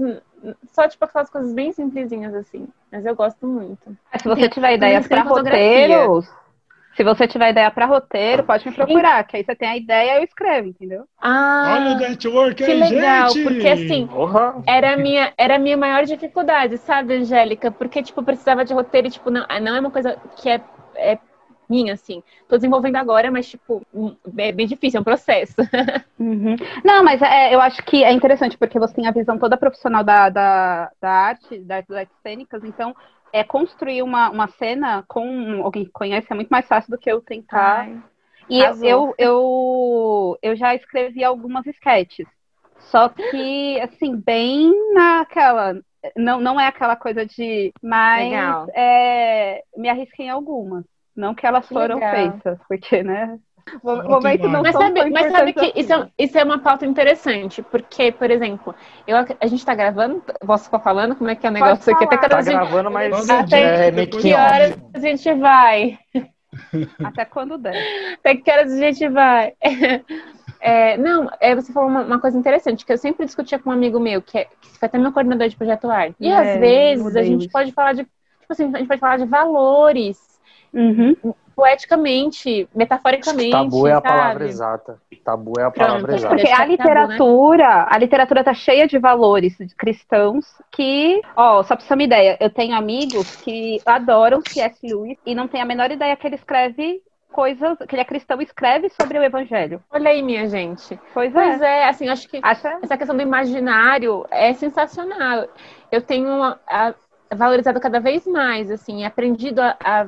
só tipo aquelas coisas bem simplesinhas, assim. Mas eu gosto muito. Se você tiver ideias para roteiros, se você tiver ideia para roteiro, pode me procurar, que aí você tem a ideia e eu escrevo, entendeu? Ah, Olha o network que aí, legal, gente! porque assim, Porra! era a minha, era minha maior dificuldade, sabe, Angélica? Porque, tipo, precisava de roteiro e, tipo, não, não é uma coisa que é, é minha, assim. Tô desenvolvendo agora, mas, tipo, é bem difícil, é um processo. [LAUGHS] Uhum. Não, mas é, eu acho que é interessante, porque você tem a visão toda profissional da, da, da arte, das artes cênicas, então é construir uma, uma cena com alguém que conhece é muito mais fácil do que eu tentar. Ai, E eu, eu, eu, eu já escrevi algumas sketches. Só que, assim, bem naquela. Não, não é aquela coisa de. Mas Legal. é, me arrisquei em algumas. Não que elas Que foram legal. feitas, porque, né? Só Momentos não Mas sabe, mas sabe que isso assim. é, isso é uma pauta interessante, porque, por exemplo, eu, a gente tá gravando, posso ficar falando como é que é o negócio aqui? Até que. Tá horas a gente, gravando, mas Até é que horas a gente vai? [LAUGHS] Até quando der. Até que horas a gente vai? [LAUGHS] É, não, é, você falou uma, uma coisa interessante, que eu sempre discutia com um amigo meu, que, é, que foi até meu coordenador de projeto arte. E É, às vezes a gente isso. pode falar de. Tipo assim, a gente pode falar de valores, Uhum. poeticamente, metaforicamente. Tabu é a sabe? palavra exata. Tabu é a palavra Pronto, exata. Porque a tabu, né? literatura, a literatura tá cheia de valores cristãos que, ó, só pra você ter uma ideia, eu tenho amigos que adoram C.S. Lewis e não tem a menor ideia que ele escreve coisas, que ele é cristão escreve sobre o evangelho. Olha aí, minha gente. Pois Pois é. é, assim, acho que Acha? essa questão do imaginário é sensacional. Eu tenho a- valorizado cada vez mais, assim, aprendido a, a,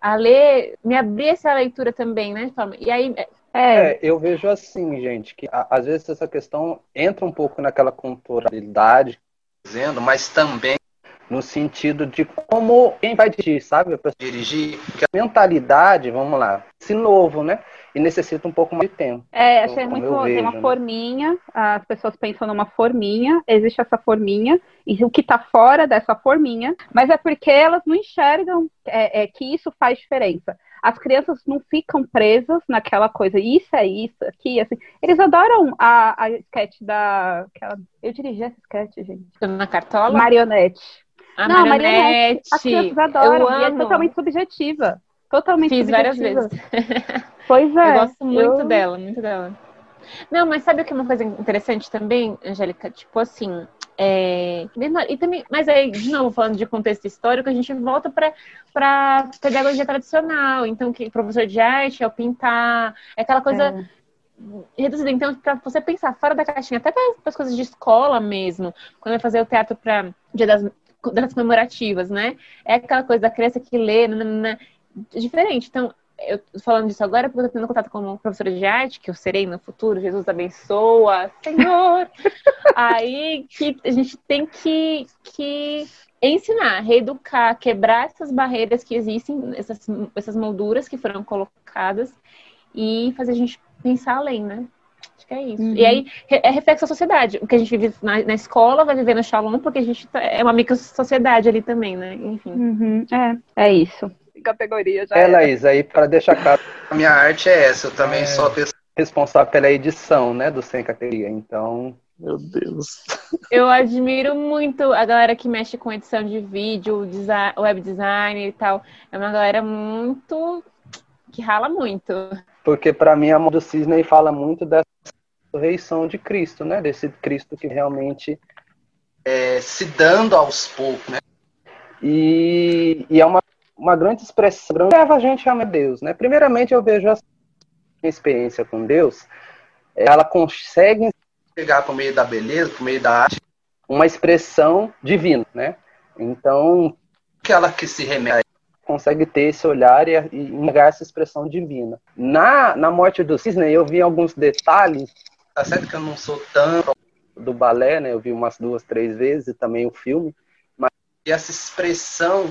a ler, me abrir essa leitura também, né? E aí, É. É, eu vejo assim, gente, que a- às vezes essa questão entra um pouco naquela culturalidade, dizendo, mas também no sentido de como quem vai dirigir, sabe? A pessoa dirigir, porque a mentalidade, vamos lá, se novo, né? E necessita um pouco mais de tempo. É, achei muito eu bom. Tem uma né? forminha, as pessoas pensam numa forminha, existe essa forminha, e o que tá fora dessa forminha, mas é porque elas não enxergam é, é, que isso faz diferença. As crianças não ficam presas naquela coisa, isso é isso, aqui, assim. Eles adoram a, a sketch da. Aquela... Eu dirigi essa sketch, gente. na cartola, Marionete. a não, marionete, As crianças adoram, eu e é amo. totalmente subjetiva. Totalmente Fiz várias vezes. [LAUGHS] Pois é. Eu gosto muito eu- dela, muito dela. Não, mas sabe o que é uma coisa interessante também, Angélica? Tipo assim, É, e também, mas aí, de novo, falando de contexto histórico, a gente volta para a pedagogia tradicional. Então, que professor de arte é o pintar, é aquela coisa é. reduzida. Então, para você pensar fora da caixinha, até para as coisas de escola mesmo, quando vai fazer o teatro para Dia das, das comemorativas, né? É aquela coisa da criança que lê, nanana, diferente. Então, eu tô falando disso agora porque eu tô tendo contato com uma professora de arte, que eu serei no futuro, Jesus abençoa, Senhor. [LAUGHS] Aí que a gente tem que, que ensinar, reeducar, quebrar essas barreiras que existem, essas, essas molduras que foram colocadas e fazer a gente pensar além, né? Acho que é isso. Uhum. E aí é reflexo da sociedade. O que a gente vive na, na escola vai viver no Shalom, porque a gente tá, é uma micro-sociedade ali também, né? Enfim. Uhum. É, é isso categoria já. É, Laís, aí para deixar claro, a minha arte é essa. Eu também é. sou responsável pela edição, né, do Sem Categoria. Então, meu Deus. Eu admiro muito a galera que mexe com edição de vídeo, design, web design e tal. É uma galera muito que rala muito. Porque para mim a mão do Cisne fala muito dessa ressurreição de Cristo, né? Desse Cristo que realmente é, se dando aos poucos, né? E, e é uma uma grande expressão leva a gente a Deus, né? Primeiramente, eu vejo a experiência com Deus, ela consegue chegar por meio da beleza, por meio da arte, uma expressão divina, né? Então, aquela que se remete consegue ter esse olhar e, e negar essa expressão divina. Na, na morte do cisne, eu vi alguns detalhes, tá certo que eu não sou tanto do balé, né? Eu vi umas duas, três vezes, e também o filme, mas essa expressão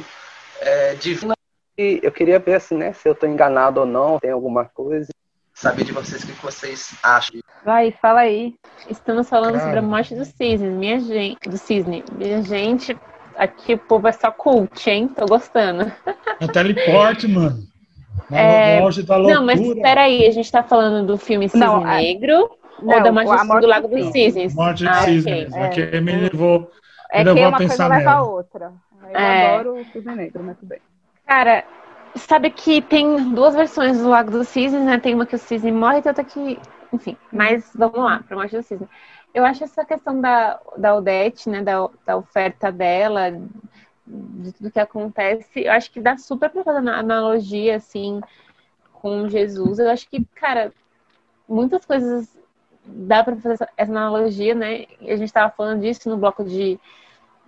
é, divina. E eu queria ver assim, né, se eu estou enganado ou não, tem alguma coisa. Saber de vocês o que vocês acham. Vai, fala aí. Estamos falando sobre a morte do cisne, minha gente. Do cisne. Minha gente, aqui o povo é só cult, hein? Tô gostando. É teleporte, mano. [LAUGHS] é... da loucura. Não, mas peraí, a gente tá falando do filme Cisne não, Negro não, ou da morte, morte do Lago dos Cisnes? Morte dos ah, Cisnes. Okay. Aqui é. me levou, é me levou a pensar nela. leva a outra. Eu é... adoro o Cisne Negro, mas tudo bem. Cara, sabe que tem duas versões do Lago dos Cisnes, né? Tem uma que o cisne morre e tem outra que. Enfim, mas vamos lá, pra morte do cisne. Eu acho essa questão da, da Odete, né? Da, da oferta dela, de tudo que acontece, eu acho que dá super pra fazer analogia, assim, com Jesus. Eu acho que, cara, muitas coisas dá pra fazer essa, essa analogia, né? A gente tava falando disso no bloco de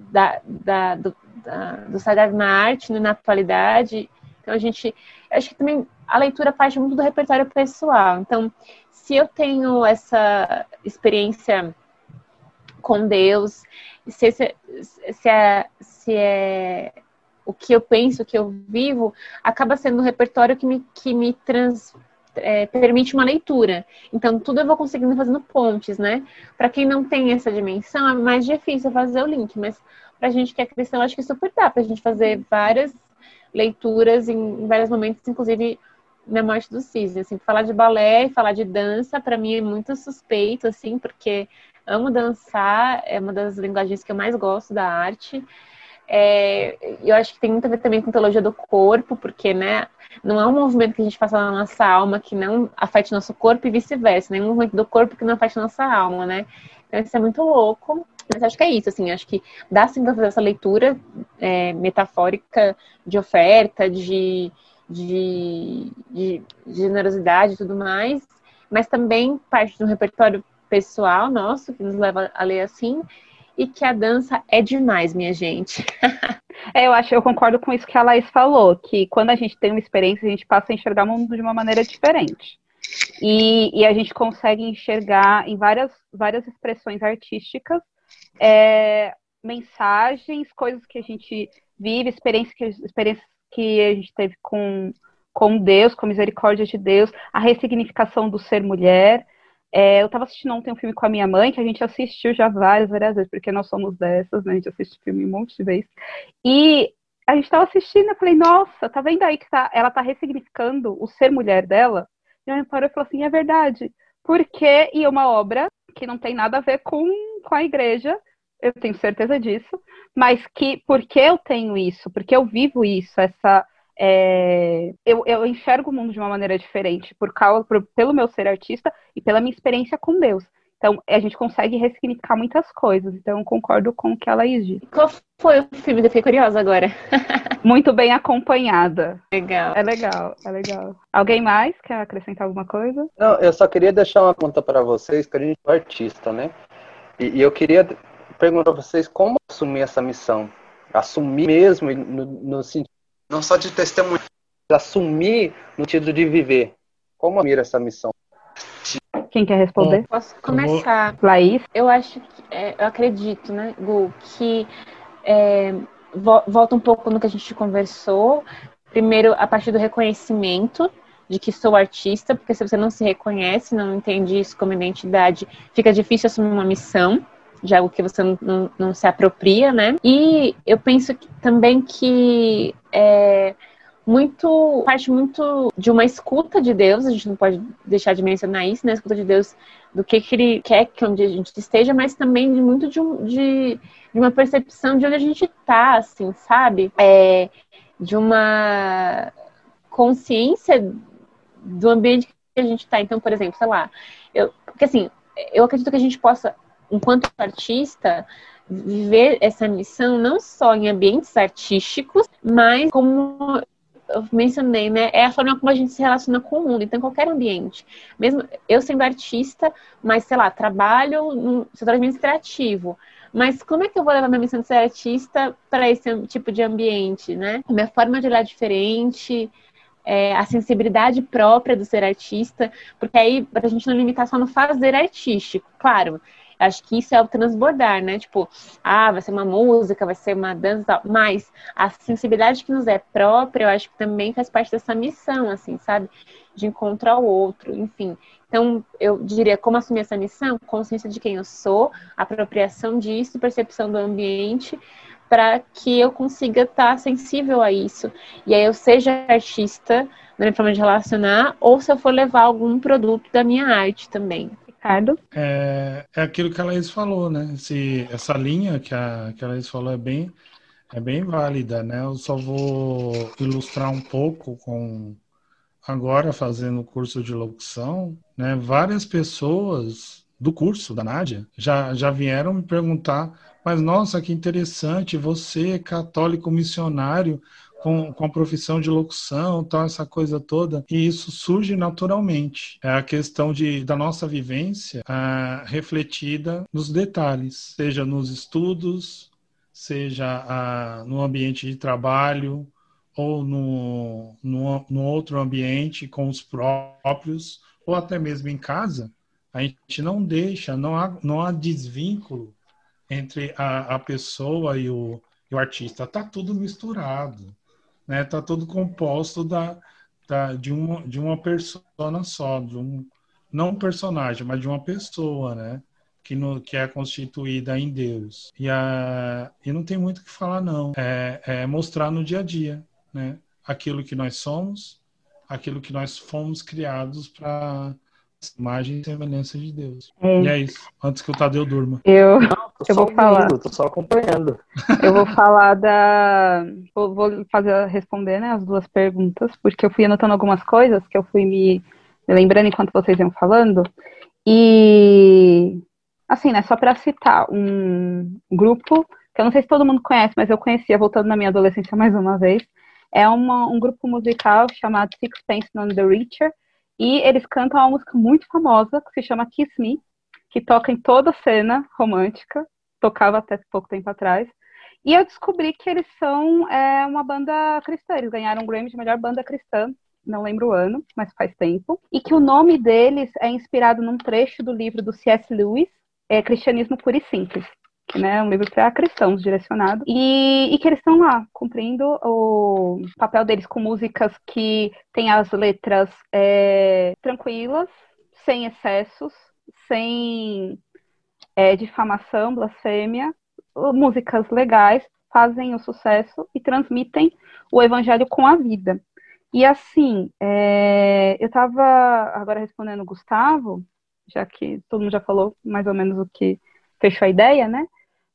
da, da, do, da, do sagrado na arte, né, na atualidade. Então, a gente. Acho que também a leitura parte muito do repertório pessoal. Então, se eu tenho essa experiência com Deus, se, se, se, é, se é o que eu penso, o que eu vivo, acaba sendo um repertório que me, que me trans, é, permite uma leitura. Então, tudo eu vou conseguindo fazendo pontes, né? Para quem não tem essa dimensão, é mais difícil fazer o link, mas para a gente que é cristão, acho que super dá para a gente fazer várias leituras em, em, vários momentos, inclusive na morte do cisne. Assim, falar de balé e falar de dança, para mim é muito suspeito, assim, porque amo dançar, é uma das linguagens que eu mais gosto da arte. É, eu acho que tem muito a ver também com teologia do corpo, porque, né, não é um movimento que a gente faça na nossa alma que não afete nosso corpo e vice-versa, nem um movimento do corpo que não afete nossa alma, né? Então isso é muito louco. Mas acho que é isso, assim, acho que dá sim para fazer essa leitura é, metafórica de oferta, de, de, de, generosidade e tudo mais, mas também parte de um repertório pessoal nosso que nos leva a ler assim, e que a dança é demais, minha gente. [LAUGHS] é, eu acho, eu concordo com isso que a Laís falou, que quando a gente tem uma experiência, a gente passa a enxergar o mundo de uma maneira diferente. E, e a gente consegue enxergar em várias, várias expressões artísticas é, mensagens, coisas que a gente vive, experiências que, que a gente teve com, com Deus, com a misericórdia de Deus, a ressignificação do ser mulher. É, eu estava assistindo ontem um filme com a minha mãe, que a gente assistiu já várias, várias vezes, porque nós somos dessas, né? A gente assiste filme um monte de vezes. E a gente estava assistindo, eu falei, nossa, tá vendo aí que tá, ela tá ressignificando o ser mulher dela? E a minha parou e falou assim, é verdade. Porque, e uma obra que não tem nada a ver com, com a igreja, eu tenho certeza disso, mas que porque eu tenho isso, porque eu vivo isso, essa é, eu, eu, enxergo o mundo de uma maneira diferente por causa por, pelo meu ser artista e pela minha experiência com Deus. Então, a gente consegue ressignificar muitas coisas. Então, eu concordo com o que a Laís disse. Qual foi o filme? Eu fiquei curiosa agora. [LAUGHS] Muito bem acompanhada. Legal. É legal, é legal. Alguém mais quer acrescentar alguma coisa? Não, eu só queria deixar uma conta para vocês, que a gente é artista, né? E, e eu queria perguntar para vocês como assumir essa missão. Assumir mesmo no, no sentido, não só de testemunho, assumir no sentido de viver. Como assumir essa missão? Quem quer responder? Posso começar? Laís? Eu acho que, é, eu acredito, né, Gu, que é, vo- volta um pouco no que a gente conversou. Primeiro, a partir do reconhecimento de que sou artista, porque se você não se reconhece, não entende isso como identidade, fica difícil assumir uma missão de algo que você não, não- se apropria, né? E eu penso que- também que é muito parte muito de uma escuta de Deus, a gente não pode deixar de mencionar isso, né? A escuta de Deus do que, que ele quer que onde a gente esteja, mas também muito de, um- de, de uma percepção de onde a gente tá, assim, sabe? É, de uma consciência do ambiente que a gente tá. Então, por exemplo, sei lá, eu, porque assim, eu acredito que a gente possa, enquanto artista, viver essa missão não só em ambientes artísticos, mas como eu mencionei, né? É a forma como a gente se relaciona com o mundo. Então, qualquer ambiente. Mesmo eu sendo artista, mas, sei lá, trabalho no setor administrativo. Mas como é que eu vou levar minha missão de ser artista para esse tipo de ambiente, né? Minha forma de olhar diferente, é, a sensibilidade própria do ser artista, porque aí, a gente não limitar só no fazer artístico, claro. Acho que isso é o transbordar, né? Tipo, ah, vai ser uma música, vai ser uma dança e tal. Mas a sensibilidade que nos é própria, eu acho que também faz parte dessa missão, assim, sabe? De encontro ao outro, enfim. Então, eu diria, como assumir essa missão? Consciência de quem eu sou, apropriação disso, percepção do ambiente, para que eu consiga estar sensível a isso. E aí eu seja artista na minha forma de relacionar, ou se eu for levar algum produto da minha arte também. Ricardo? É, é aquilo que a Laís falou, né? Se, essa linha que a, que a Laís falou é bem, é bem válida, né? Eu só vou ilustrar um pouco com agora fazendo o curso de locução, né? Várias pessoas do curso da Nádia já, já vieram me perguntar, mas nossa, que interessante, você, católico missionário, com, com a profissão de locução, tal, essa coisa toda, e isso surge naturalmente. É a questão de, da nossa vivência ah, refletida nos detalhes, seja nos estudos, seja ah, no ambiente de trabalho, ou no, no, no outro ambiente com os próprios, ou até mesmo em casa, a gente não deixa, não há, não há desvínculo entre a, a pessoa e o, e o artista. Está tudo misturado né? Tá tudo composto da, da, de uma de uma persona só, de um não um personagem, mas de uma pessoa, né? Que, no, que é constituída em Deus. E, a, e não tem muito o que falar, não. É, é mostrar no dia a dia, né? Aquilo que nós somos, aquilo que nós fomos criados para imagem e semelhança de Deus. É. E é isso. Antes que o Tadeu durma. Eu, Eu vou falar. tô só acompanhando. [LAUGHS] eu vou falar da. Vou, vou fazer responder né, as duas perguntas, porque eu fui anotando algumas coisas que eu fui me, me lembrando enquanto vocês iam falando. E assim, né, só para citar um grupo que eu não sei se todo mundo conhece, mas eu conhecia voltando na minha adolescência mais uma vez. É uma, um grupo musical chamado Sixpence None the Richer, e eles cantam uma música muito famosa que se chama Kiss Me, que toca em toda cena romântica, tocava até pouco tempo atrás. E eu descobri que eles são é, uma banda cristã, eles ganharam um Grammy de melhor banda cristã, não lembro o ano, mas faz tempo. E que o nome deles é inspirado num trecho do livro do C.S. Lewis, é Cristianismo Puro e Simples, que né, é um livro para cristãos direcionado. E, e que eles estão lá, cumprindo o papel deles com músicas que têm as letras é, tranquilas, sem excessos, sem é, difamação, blasfêmia, músicas legais, fazem o sucesso e transmitem o evangelho com a vida. E assim, é, eu estava agora respondendo o Gustavo, já que todo mundo já falou mais ou menos o que fechou a ideia, né?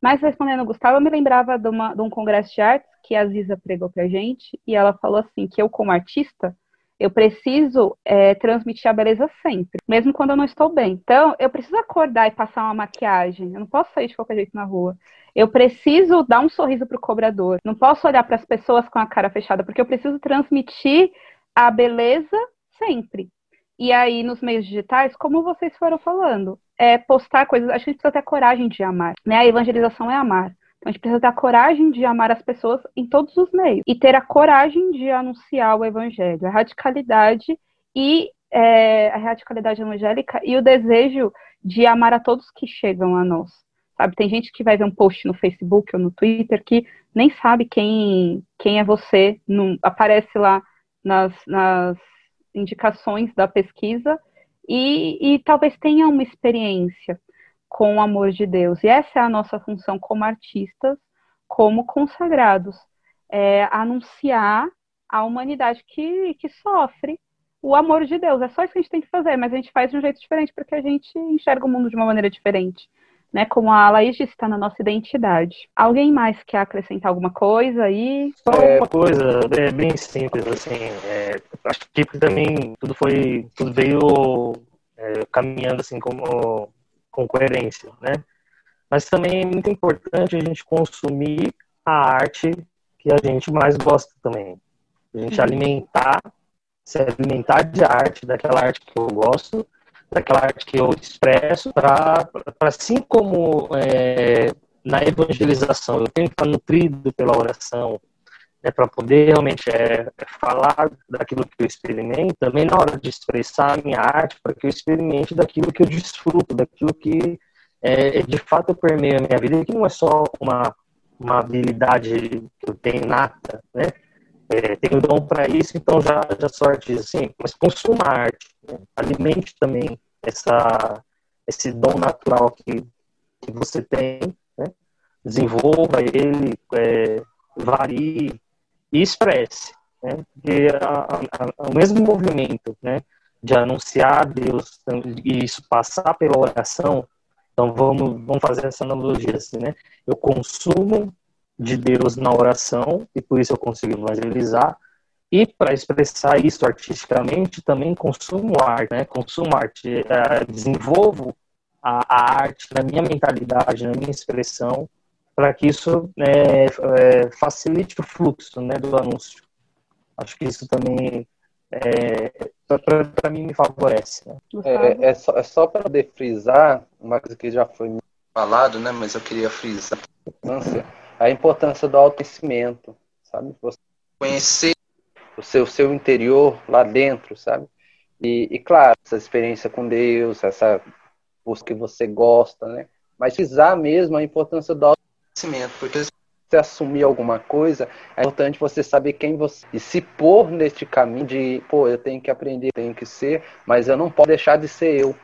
Mas respondendo o Gustavo, eu me lembrava de, uma, de um congresso de artes que a Ziza pregou pra gente, e ela falou assim, que eu como artista, Eu preciso é, transmitir a beleza sempre, mesmo quando eu não estou bem. Então, eu preciso acordar e passar uma maquiagem. Eu não posso sair de qualquer jeito na rua. Eu preciso dar um sorriso pro cobrador. Não posso olhar para as pessoas com a cara fechada, porque eu preciso transmitir a beleza sempre. E aí, nos meios digitais, como vocês foram falando, é postar coisas. Acho que a gente precisa ter coragem de amar. Né? A evangelização é amar. Então, a gente precisa ter a coragem de amar as pessoas em todos os meios. E ter a coragem de anunciar o evangelho. A radicalidade e é, a radicalidade evangélica e o desejo de amar a todos que chegam a nós. Sabe, tem gente que vai ver um post no Facebook ou no Twitter que nem sabe quem, quem é você, não aparece lá nas, nas indicações da pesquisa e, e talvez tenha uma experiência com o amor de Deus. E essa é a nossa função como artistas, como consagrados, é anunciar a humanidade que, que sofre o amor de Deus. É só isso que a gente tem que fazer, mas a gente faz de um jeito diferente porque a gente enxerga o mundo de uma maneira diferente. Né, como a Laís disse, está na nossa identidade. Alguém mais quer acrescentar alguma coisa aí? É, coisa é bem simples, assim. É, acho que também tudo foi, tudo veio é, caminhando assim como com coerência, né? Mas também é muito importante a gente consumir a arte que a gente mais gosta também. A gente uhum. alimentar, se alimentar de arte, daquela arte que eu gosto, daquela arte que eu expresso, para assim como é, na evangelização eu tenho que estar nutrido pela oração, né, para poder realmente é, falar daquilo que eu experimento, também na hora de expressar a minha arte, para que eu experimente daquilo que eu desfruto, daquilo que é, de fato permeia a minha vida, que não é só uma, uma habilidade que eu tenho nata, né? É, tenho dom para isso, então já, já sorte assim, mas consuma arte, né? alimente também essa, esse dom natural que, que você tem, né? desenvolva ele, é, varie, e expresse. Né? A, a, o mesmo movimento né, de anunciar a Deus e isso passar pela oração, então vamos, vamos fazer essa analogia assim, né? Eu consumo de Deus na oração e por isso eu consigo evangelizar. E para expressar isso artisticamente, também consumo arte, né? Consumo arte, é, desenvolvo a, a, arte na minha mentalidade, na minha expressão, para que isso é, é, facilite o fluxo né, do anúncio. Acho que isso também, é, para mim, me favorece. Né? É, é, só, é só para poder frisar, uma coisa que já foi falado, né, mas eu queria frisar a importância do autoconhecimento, sabe? Você conhecer o seu, seu interior lá dentro, sabe? E, e, claro, essa experiência com Deus, essa busca que você gosta, né? Mas frisar mesmo a importância do conhecimento, porque se assumir alguma coisa, é importante você saber quem você e se pôr neste caminho de, pô, eu tenho que aprender, tenho que ser, mas eu não posso deixar de ser eu,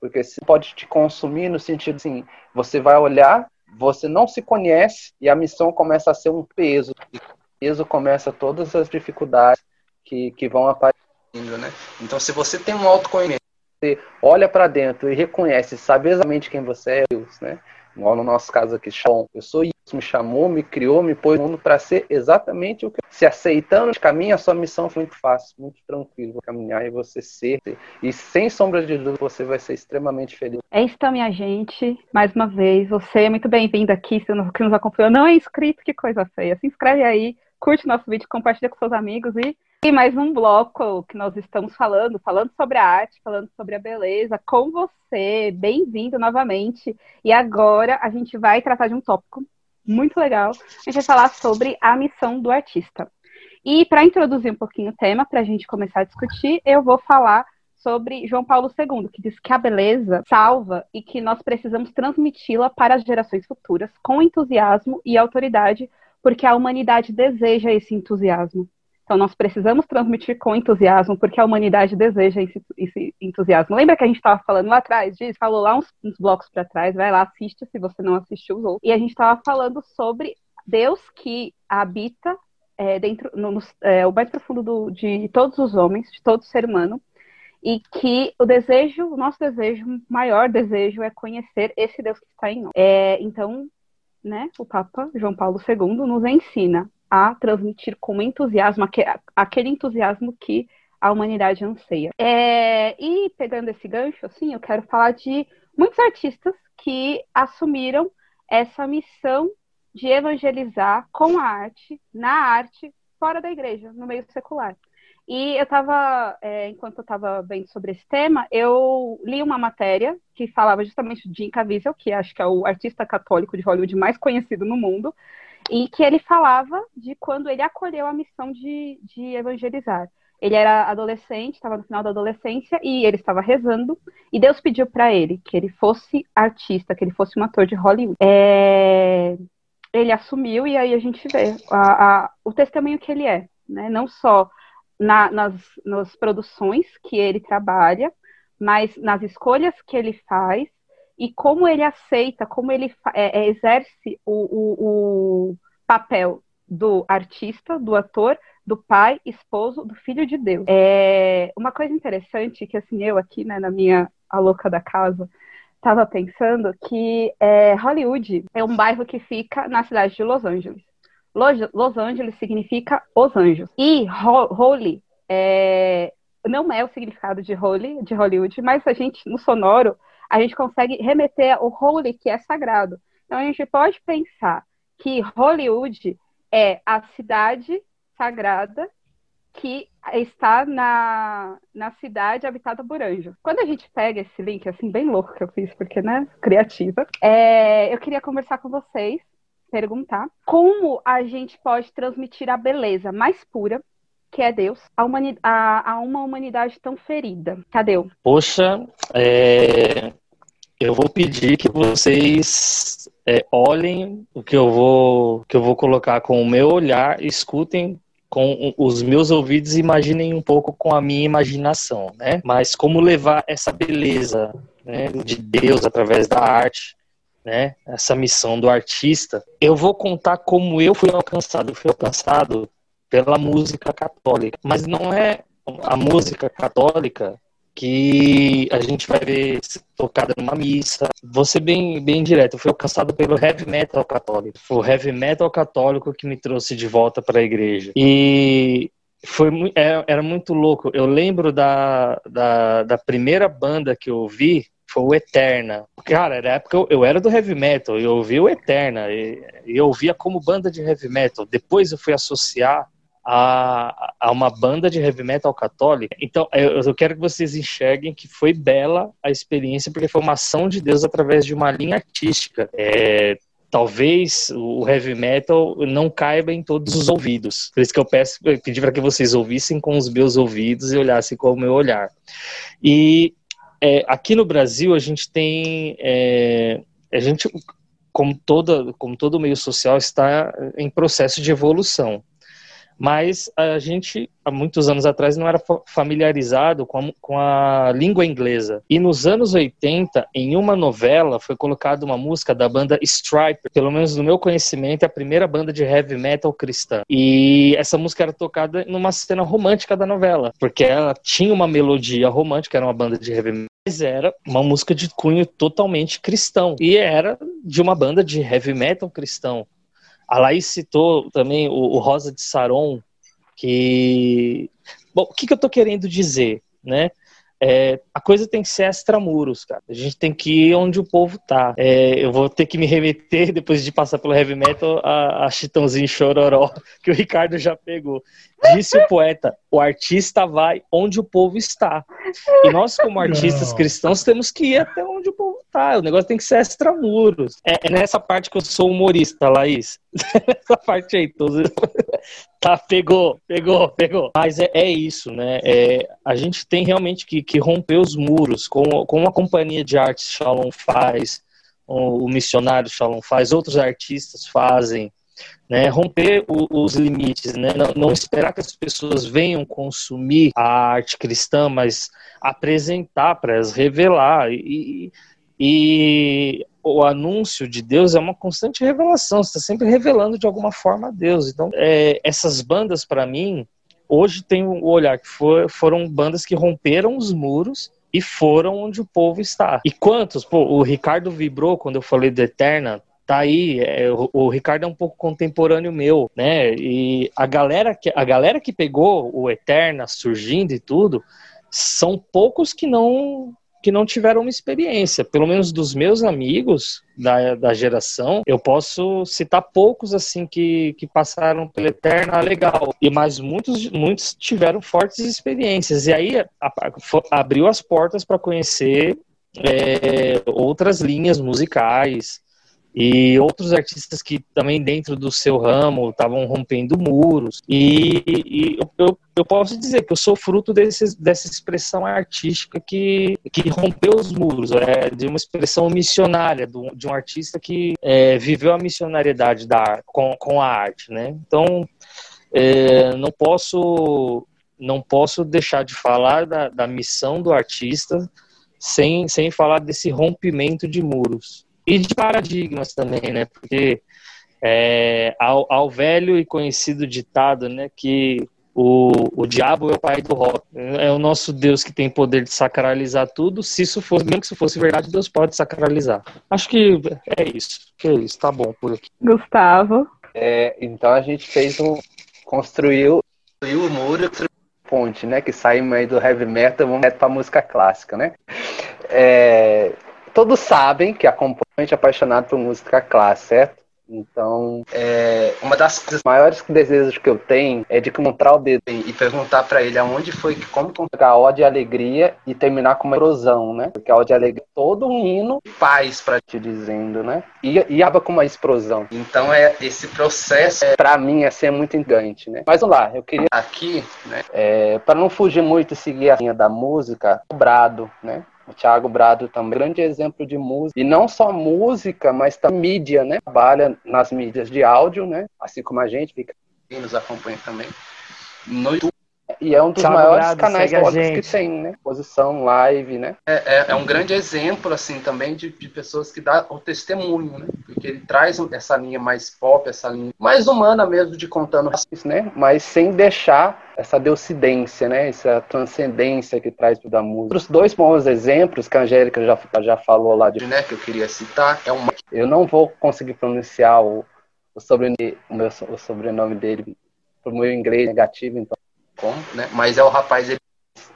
porque se pode te consumir no sentido assim, você vai olhar, você não se conhece e a missão começa a ser um peso, e o peso começa todas as dificuldades que, que vão aparecendo, né? Então, se você tem um autoconhecimento, você olha para dentro e reconhece, sabe exatamente quem você é, Deus, né? Igual no nosso caso aqui, Bom, eu sou isso, me chamou, me criou, me pôs no mundo para ser exatamente o que eu... Se aceitando de caminho, a sua missão foi muito fácil, muito tranquilo, caminhar e você ser. E sem sombra de dúvida, você vai ser extremamente feliz. É isso, então, minha gente. Mais uma vez, você é muito bem-vindo aqui, se que nos acompanhou. Não é inscrito, que coisa feia. Se inscreve aí, curte nosso vídeo, compartilha com seus amigos e e mais um bloco que nós estamos falando, falando sobre a arte, falando sobre a beleza, com você. Bem-vindo novamente. E agora a gente vai tratar de um tópico muito legal. A gente vai falar sobre a missão do artista. E para introduzir um pouquinho o tema, para a gente começar a discutir, eu vou falar sobre João Paulo II, que diz que a beleza salva e que nós precisamos transmiti-la para as gerações futuras com entusiasmo e autoridade, porque a humanidade deseja esse entusiasmo. Então, nós precisamos transmitir com entusiasmo, porque a humanidade deseja esse, esse entusiasmo. Lembra que a gente estava falando lá atrás disso? Falou lá uns, uns blocos para trás, vai lá, assiste se você não assistiu os outros. E a gente estava falando sobre Deus que habita é, dentro, no, no é, o mais profundo do, de todos os homens, de todo ser humano, e que o desejo, o nosso desejo, o maior desejo é conhecer esse Deus que está em nós. É, então, né, o Papa João Paulo II nos ensina a transmitir com entusiasmo, aquele entusiasmo que a humanidade anseia. É, e pegando esse gancho, assim, eu quero falar de muitos artistas que assumiram essa missão de evangelizar com a arte, na arte, fora da igreja, no meio secular. E eu estava, é, enquanto eu estava vendo sobre esse tema, eu li uma matéria que falava justamente de Jim Caviezel, que acho que é o artista católico de Hollywood mais conhecido no mundo, e que ele falava de quando ele acolheu a missão de, de evangelizar. Ele era adolescente, estava no final da adolescência e ele estava rezando e Deus pediu para ele que ele fosse artista, que ele fosse um ator de Hollywood. É... Ele assumiu e aí a gente vê a, a, o testemunho que ele é, né? Não só na, nas, nas produções que ele trabalha, mas nas escolhas que ele faz e como ele aceita, como ele é, é, exerce o, o, o papel do artista, do ator, do pai, esposo, do filho de Deus. É uma coisa interessante que assim eu aqui, né, na minha a louca da casa, estava pensando que é, Hollywood é um bairro que fica na cidade de Los Angeles. Los Angeles significa os anjos. E holy é, não é o significado de holy, de Hollywood, mas a gente, no sonoro, a gente consegue remeter ao holy, que é sagrado. Então a gente pode pensar que Hollywood é a cidade sagrada que está na, na cidade habitada por anjos. Quando a gente pega esse link, assim, bem louco que eu fiz, porque, né, criativa, é, eu queria conversar com vocês, perguntar como a gente pode transmitir a beleza mais pura, que é Deus, a, a, a uma humanidade tão ferida. Cadê? Poxa, é, eu vou pedir que vocês é, olhem o que eu vou que eu vou colocar com o meu olhar, escutem com os meus ouvidos, imaginem um pouco com a minha imaginação, né? Mas como levar essa beleza né, de Deus através da arte, né? Essa missão do artista. Eu vou contar como eu fui alcançado. Eu fui alcançado pela música católica, mas não é a música católica que a gente vai ver tocada numa missa. Vou ser bem, bem direto, eu fui alcançado pelo heavy metal católico. Foi o heavy metal católico que me trouxe de volta para a igreja. E foi era, era, muito louco. Eu lembro da, da, da, primeira banda que eu ouvi, foi o Eterna. Cara, era época eu, eu era do heavy metal, eu ouvi o Eterna, e eu ouvia como banda de heavy metal. Depois eu fui associar a, a uma banda de heavy metal católica. Então, eu, eu quero que vocês enxerguem que foi bela a experiência, porque foi uma ação de Deus através de uma linha artística. É, talvez o heavy metal não caiba em todos os ouvidos. Por isso que eu peço, eu pedi para que vocês ouvissem com os meus ouvidos e olhassem com o meu olhar. E é, aqui no Brasil a gente tem, é, a gente, como toda, como todo meio social está em processo de evolução mas a gente, há muitos anos atrás, não era familiarizado com a, com a, língua inglesa. E nos anos 80, em uma novela, foi colocada uma música da banda Stripe, pelo menos no meu conhecimento, é a primeira banda de heavy metal cristã. E essa música era tocada numa cena romântica da novela, porque ela tinha uma melodia romântica, era uma banda de heavy metal mas era uma música de cunho totalmente cristão e era de uma banda de heavy metal cristão. A Laís citou também o, o Rosa de Saron, que. Bom, o que, que eu estou querendo dizer, né? É, a coisa tem que ser extramuros, cara. A gente tem que ir onde o povo tá. É, eu vou ter que me remeter, [LAUGHS] depois de passar pelo heavy metal, a, a Chitãozinho Chororó, [LAUGHS] que o Ricardo já pegou. Disse o poeta: o artista vai onde o povo está. E nós, como artistas Não. cristãos, temos que ir até onde o povo tá. O negócio tem que ser extramuros. É, é nessa parte que eu sou humorista, Laís. [LAUGHS] nessa parte aí, todos. Tá, pegou, pegou, pegou. Mas é, é isso, né? É, a gente tem realmente que, que romper os muros, como, como a companhia de artes Shalom faz, o, o missionário Shalom faz, outros artistas fazem, né? Romper o, os limites, né? Não, não, esperar que as pessoas venham consumir a arte cristã, mas apresentar para elas, revelar e, e o anúncio de Deus é uma constante revelação, você está sempre revelando de alguma forma a Deus. Então, é, essas bandas, para mim, hoje tem o olhar que for, foram bandas que romperam os muros e foram onde o povo está. E quantos? Pô, o Ricardo vibrou quando eu falei do Eterna, tá aí, é, o, o, Ricardo é um pouco contemporâneo meu, né? E a galera que, a galera que pegou o Eterna surgindo e tudo, são poucos que não que não tiveram uma experiência. Pelo menos dos meus amigos da, da geração, eu posso citar poucos assim que, que passaram pela Eterna legal. E mas muitos, muitos tiveram fortes experiências. E aí a, a, abriu as portas para conhecer é, outras linhas musicais e outros artistas que também dentro do seu ramo estavam rompendo muros. E, e eu, eu, posso dizer que eu sou fruto dessa expressão artística que, que rompeu os muros é, de uma expressão missionária do, de um artista que é, viveu a missionariedade da, com, com a arte né? Então é, não posso não posso deixar de falar da, da missão do artista sem, sem falar desse rompimento de muros e de paradigmas também, né? Porque é, ao, ao, velho e conhecido ditado, né, que o, o diabo é o pai do rock. É o nosso Deus que tem poder de sacralizar tudo. Se isso fosse, mesmo que isso fosse verdade, Deus pode sacralizar. Acho que é isso. Que é isso, tá bom por aqui. Gustavo. É, então a gente fez um. construiu, construiu o muro, ponte, né? Que saímos aí do heavy metal, vamos para música clássica, né? É, todos sabem que acompanham é apaixonado por música clássica, certo? Então, é, uma das maiores desejos que eu tenho é de encontrar o dedo e perguntar para ele aonde foi que como colocar a ode e alegria e terminar com uma explosão, né? Porque a ode e alegria é todo um hino paz para te dizendo, né? E, e acaba com uma explosão. Então, é esse processo é, para mim é ser muito engante, né? Mas vamos lá, eu queria aqui, né? É, para não fugir muito e seguir a linha da música, o brado, né? O Thiago Brado também é um grande exemplo de música. E não só música, mas também mídia, né? Trabalha nas mídias de áudio, né? Assim como a gente fica nos acompanha também. No YouTube e é um dos Thiago maiores Brado, canais que tem, né? Posição, live, né? É, é, é, um grande exemplo, assim, também de, de pessoas que dão o testemunho, né? Porque ele traz essa linha mais pop, essa linha mais humana mesmo de contando, né? Mas sem deixar essa deucidência, né? Essa transcendência que traz da música. Os dois bons exemplos que a Angélica já, já falou lá de, né? Que eu queria citar é uma. Eu não vou conseguir pronunciar o, o sobrenome, o, meu, o sobrenome dele, por meu inglês negativo, então como, né? Mas é o rapaz, ele,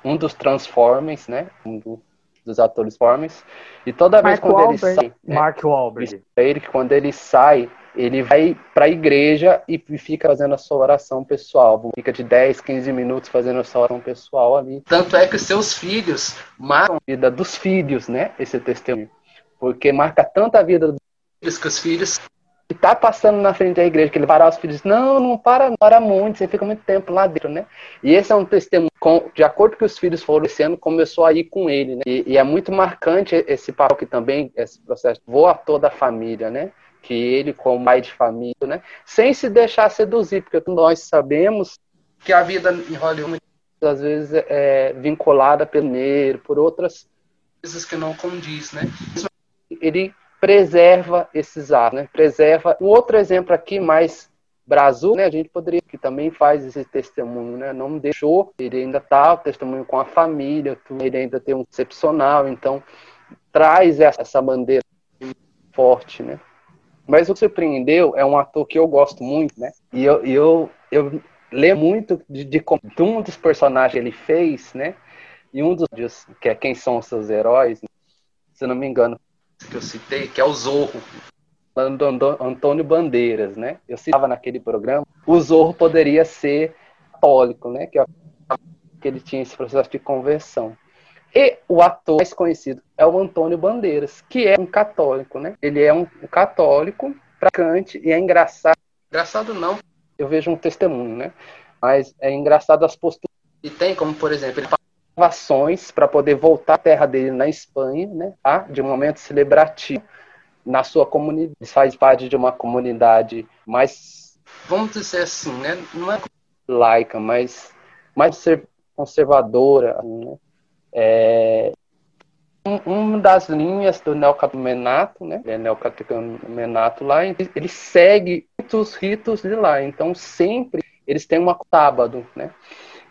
um dos Transformers, né? Um do, dos atores Transformers. E toda vez Mark quando Wahlberg. ele sai. Né? Mark Wahlberg. Ele que quando ele sai, ele vai para a igreja e fica fazendo a sua oração pessoal. Fica de 10, 15 minutos fazendo a sua oração pessoal ali. Tanto é que seus filhos marcam a vida dos filhos, né? Esse testemunho. Porque marca tanto a vida dos filhos que os filhos que tá passando na frente da igreja, que ele parar os filhos, não, não para, não para muito, você fica muito tempo lá dentro, né? E esse é um testemunho, com, de acordo com os filhos foram ano, começou a ir com ele, né? E, e é muito marcante esse papel que também, esse processo, voa toda a família, né? Que ele, como pai de família, né? Sem se deixar seduzir, porque nós sabemos que a vida em Hollywood, às vezes, é vinculada pelo dinheiro, por outras coisas que não condiz, né? Ele preserva esses atos, né? Preserva. Um outro exemplo aqui mais Brasil, né? A gente poderia que também faz esse testemunho, né? Não deixou, ele ainda tá testemunho com a família, ele ainda tem um excepcional, então traz essa bandeira forte, né? Mas o que surpreendeu é um ator que eu gosto muito, né? E eu, eu, eu lembro muito de, de, de um dos personagens que ele fez, né? E um dos que é quem são os seus heróis, né? se não me engano, que eu citei, que é o Zorro, Antônio Bandeiras, né? Eu citava naquele programa, o Zorro poderia ser católico, né? Que, ele tinha esse processo de conversão. E o ator mais conhecido é o Antônio Bandeiras, que é um católico, né? Ele é um católico, praticante, e é engraçado. Engraçado não, eu vejo um testemunho, né? Mas é engraçado as posturas. E tem como, por exemplo, ele ações para poder voltar à terra dele na Espanha, né, tá? de um momento celebrativo na sua comunidade. Faz parte de uma comunidade mais, vamos dizer assim, né, não é laica, mas mais conservadora. Né? É, uma das linhas do neocatecumenato, né? É neocatecumenato lá, ele segue muitos ritos de lá. Então sempre eles têm uma sábado, né?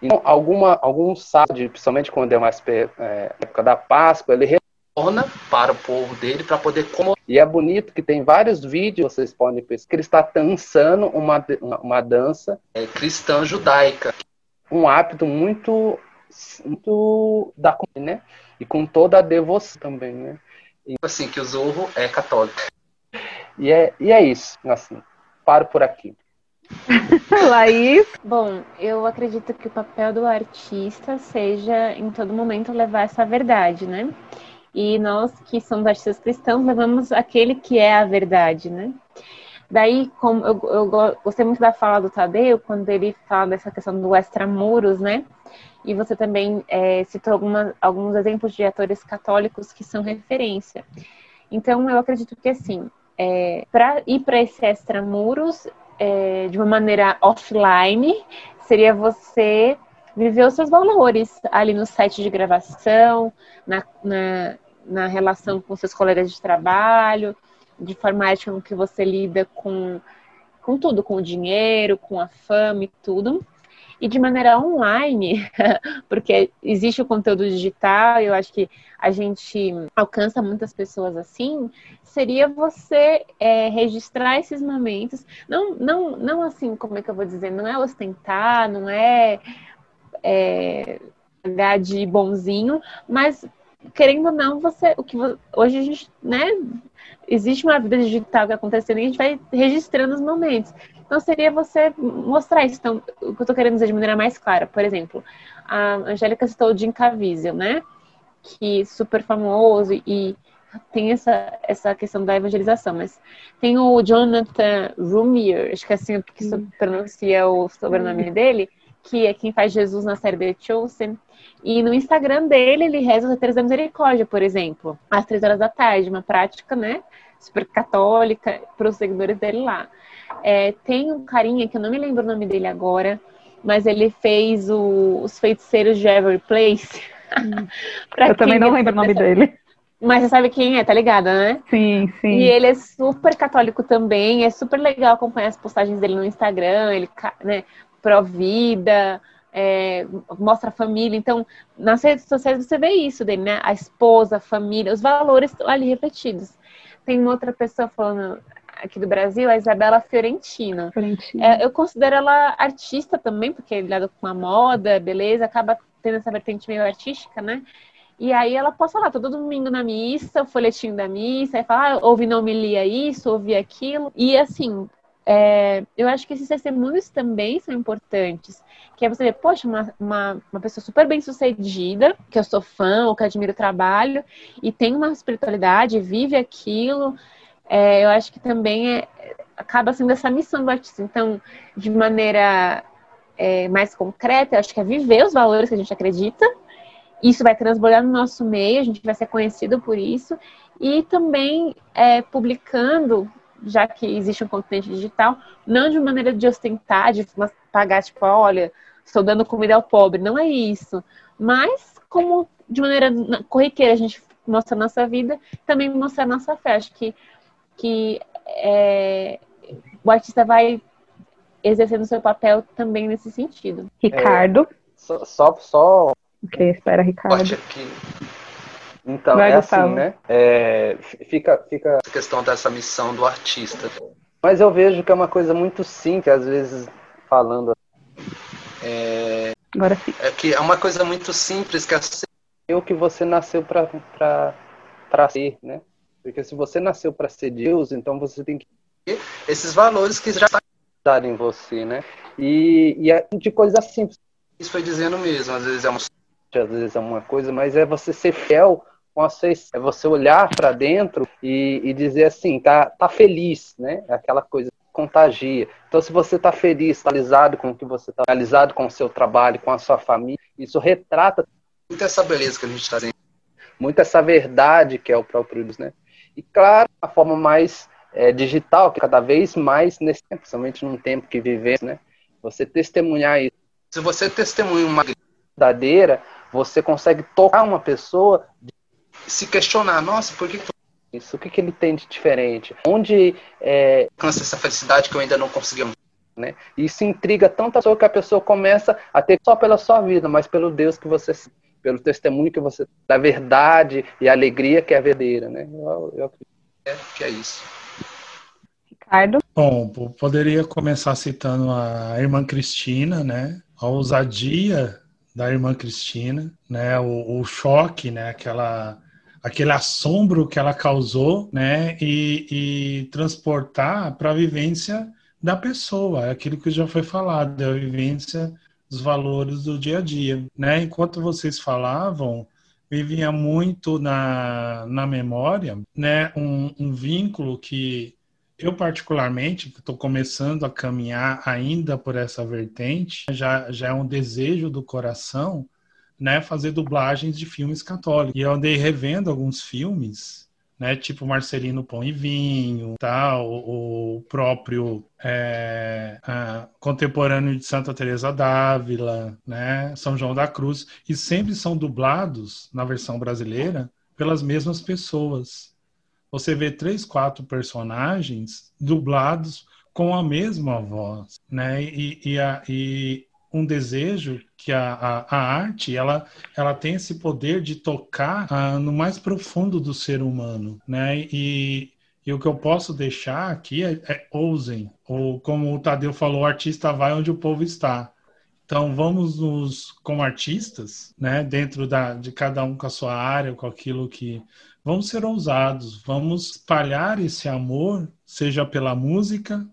Então, alguma, algum sábado, principalmente quando é mais é, época da Páscoa, ele torna para o povo dele para poder como e é bonito que tem vários vídeos vocês podem pesquisar que ele está dançando uma, uma dança é, cristã judaica. Um hábito muito muito da né? E com toda a devoção também né? E, assim que o Zorro é católico. E é e é isso assim paro por aqui [LAUGHS] Laís? Bom, eu acredito que o papel do artista seja, em todo momento, levar essa verdade, né? E nós que somos artistas cristãos levamos aquele que é a verdade, né? Daí, como eu, eu gostei muito da fala do Tadeu, quando ele fala dessa questão do extramuros, né? E você também é, citou alguma, alguns exemplos de atores católicos que são referência. Então, eu acredito que, assim, é, para ir para esse extramuros, é, de uma maneira offline, seria você viver os seus valores ali no site de gravação, na, na, na relação com seus colegas de trabalho, de forma ética com que você lida com, com tudo, com o dinheiro, com a fama e tudo. E de maneira online, [LAUGHS] porque existe o conteúdo digital, eu acho que a gente alcança muitas pessoas assim, seria você é, registrar esses momentos. Não, não, não assim, como é que eu vou dizer? Não é ostentar, não é, é de bonzinho, mas querendo ou não, você, o que hoje a gente, né, existe uma vida digital que acontecendo e a gente vai registrando os momentos. Então seria você mostrar isso. Então, o que eu estou querendo dizer de maneira mais clara, por exemplo, a Angélica citou o Jim Caviezel, né, que é super famoso e tem essa, essa questão da evangelização, mas tem o Jonathan Rumier, acho que é assim que se pronuncia o sobrenome dele, que é quem faz Jesus na série The Chosen. E no Instagram dele, ele reza os três da misericórdia, por exemplo, às três horas da tarde, uma prática, né, super católica para os seguidores dele lá. É, tem um carinha, que eu não me lembro o nome dele agora, mas ele fez o, os feiticeiros de Every Place. Hum. [LAUGHS] eu também não lembro o nome dele. Mas você sabe quem é, tá ligada, né? Sim, sim. E ele é super católico também, é super legal acompanhar as postagens dele no Instagram, ele, né, pró-vida, é, mostra a família. Então, nas redes sociais você vê isso dele, né? A esposa, a família, os valores ali refletidos. Tem uma outra pessoa falando aqui do Brasil, a Isabela Fiorentina. Fiorentina. É, eu considero ela artista também, porque ligada com a moda, beleza, acaba tendo essa vertente meio artística, né? E aí ela posta lá todo domingo na missa, o folhetinho da missa, aí fala, ah, ouvi não me lia isso, ouvi aquilo. E assim, é, eu acho que esses testemunhos também são importantes. Que é você ver, poxa, uma, uma, uma, pessoa super bem sucedida, que eu sou fã ou que admiro o trabalho, e tem uma espiritualidade, vive aquilo. É, eu acho que também é, acaba sendo essa missão do artista. Então, de maneira é, mais concreta, eu acho que é viver os valores que a gente acredita. Isso vai transbordar no nosso meio, a gente vai ser conhecido por isso. E também é, publicando já que existe um continente digital, não de maneira de ostentar, de pagar, tipo, olha, estou dando comida ao pobre, não é isso. Mas como de maneira corriqueira a gente mostra a nossa vida, também mostrar a nossa fé. Acho que, que é, o artista vai exercendo o seu papel também nesse sentido. Ricardo. É, só, só, só... Ok, espera, Ricardo. Aqui. Então, Vai, é Gustavo. assim, né? É, fica, fica a questão dessa missão do artista. Mas eu vejo que é uma coisa muito simples, às vezes, falando. É, Agora sim. É que é uma coisa muito simples, que é o que você nasceu para ser, né? Porque se você nasceu para ser Deus, então você tem que ter esses valores que já estão em você, né? E, e é de coisa simples. Isso foi dizendo mesmo, às vezes é uma às vezes é uma coisa, mas é você ser fiel a sua é você olhar para dentro e, e, dizer assim, tá, tá feliz, né? Aquela coisa contagia. Então, se você tá feliz, tá realizado com o que você tá realizado com o seu trabalho, com a sua família, isso retrata muito essa beleza que a gente está trazendo, muito essa verdade que é o próprio Deus, né? E claro, a forma mais é, digital, que cada vez mais nesse tempo, principalmente num tempo que vivemos, né? Você testemunhar isso. Se você testemunha uma verdadeira, você consegue tocar uma pessoa se questionar, nossa, por que isso? O que, que ele tem de diferente? Onde é, alcança essa felicidade que eu ainda não consegui? Né? E isso intriga tanto a pessoa que a pessoa começa a ter só pela sua vida, mas pelo Deus que você pelo testemunho que você da verdade e alegria que é verdadeira, né? Eu, eu acredito que é isso. Ricardo? Bom, poderia começar citando a irmã Cristina, né? A ousadia da irmã Cristina, né? O, o choque, né? Aquela aquele assombro que ela causou, né? E, e transportar para a vivência da pessoa, é aquilo que já foi falado, é a vivência dos valores do dia a dia, né? Enquanto vocês falavam, vinha muito na, na memória, né? Um, um vínculo que eu particularmente que estou começando a caminhar ainda por essa vertente, já já é um desejo do coração, né? Fazer dublagens de filmes católicos. E eu andei revendo alguns filmes né? Tipo Marcelino Pão e Vinho, tá? O, o próprio é, contemporâneo de Santa Teresa d'Ávila, né? São João da Cruz, e sempre são dublados na versão brasileira pelas mesmas pessoas. Você vê três, quatro personagens dublados com a mesma voz, né? E, e, a, e um desejo que a, a, a, arte ela, ela tem esse poder de tocar ah, no mais profundo do ser humano, né? E, e o que eu posso deixar aqui é, é ousem, ou como o Tadeu falou, o artista vai onde o povo está. Então vamos nos, como artistas, né, dentro da, de cada um com a sua área, com aquilo que vamos ser ousados, vamos espalhar esse amor, seja pela música,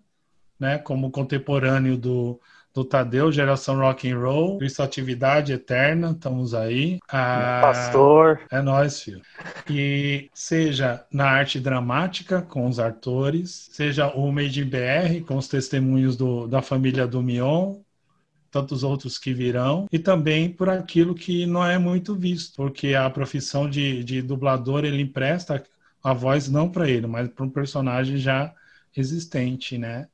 né, como contemporâneo do do Tadeu, geração rock and roll, Cristo Atividade Eterna, estamos aí. Ah, Pastor. É nós, filho. E seja na arte dramática, com os atores, seja o Made in BR, com os testemunhos do, da família do Mion, tantos outros que virão, e também por aquilo que não é muito visto, porque a profissão de, de dublador, ele empresta a voz não para ele, mas para um personagem já existente, né?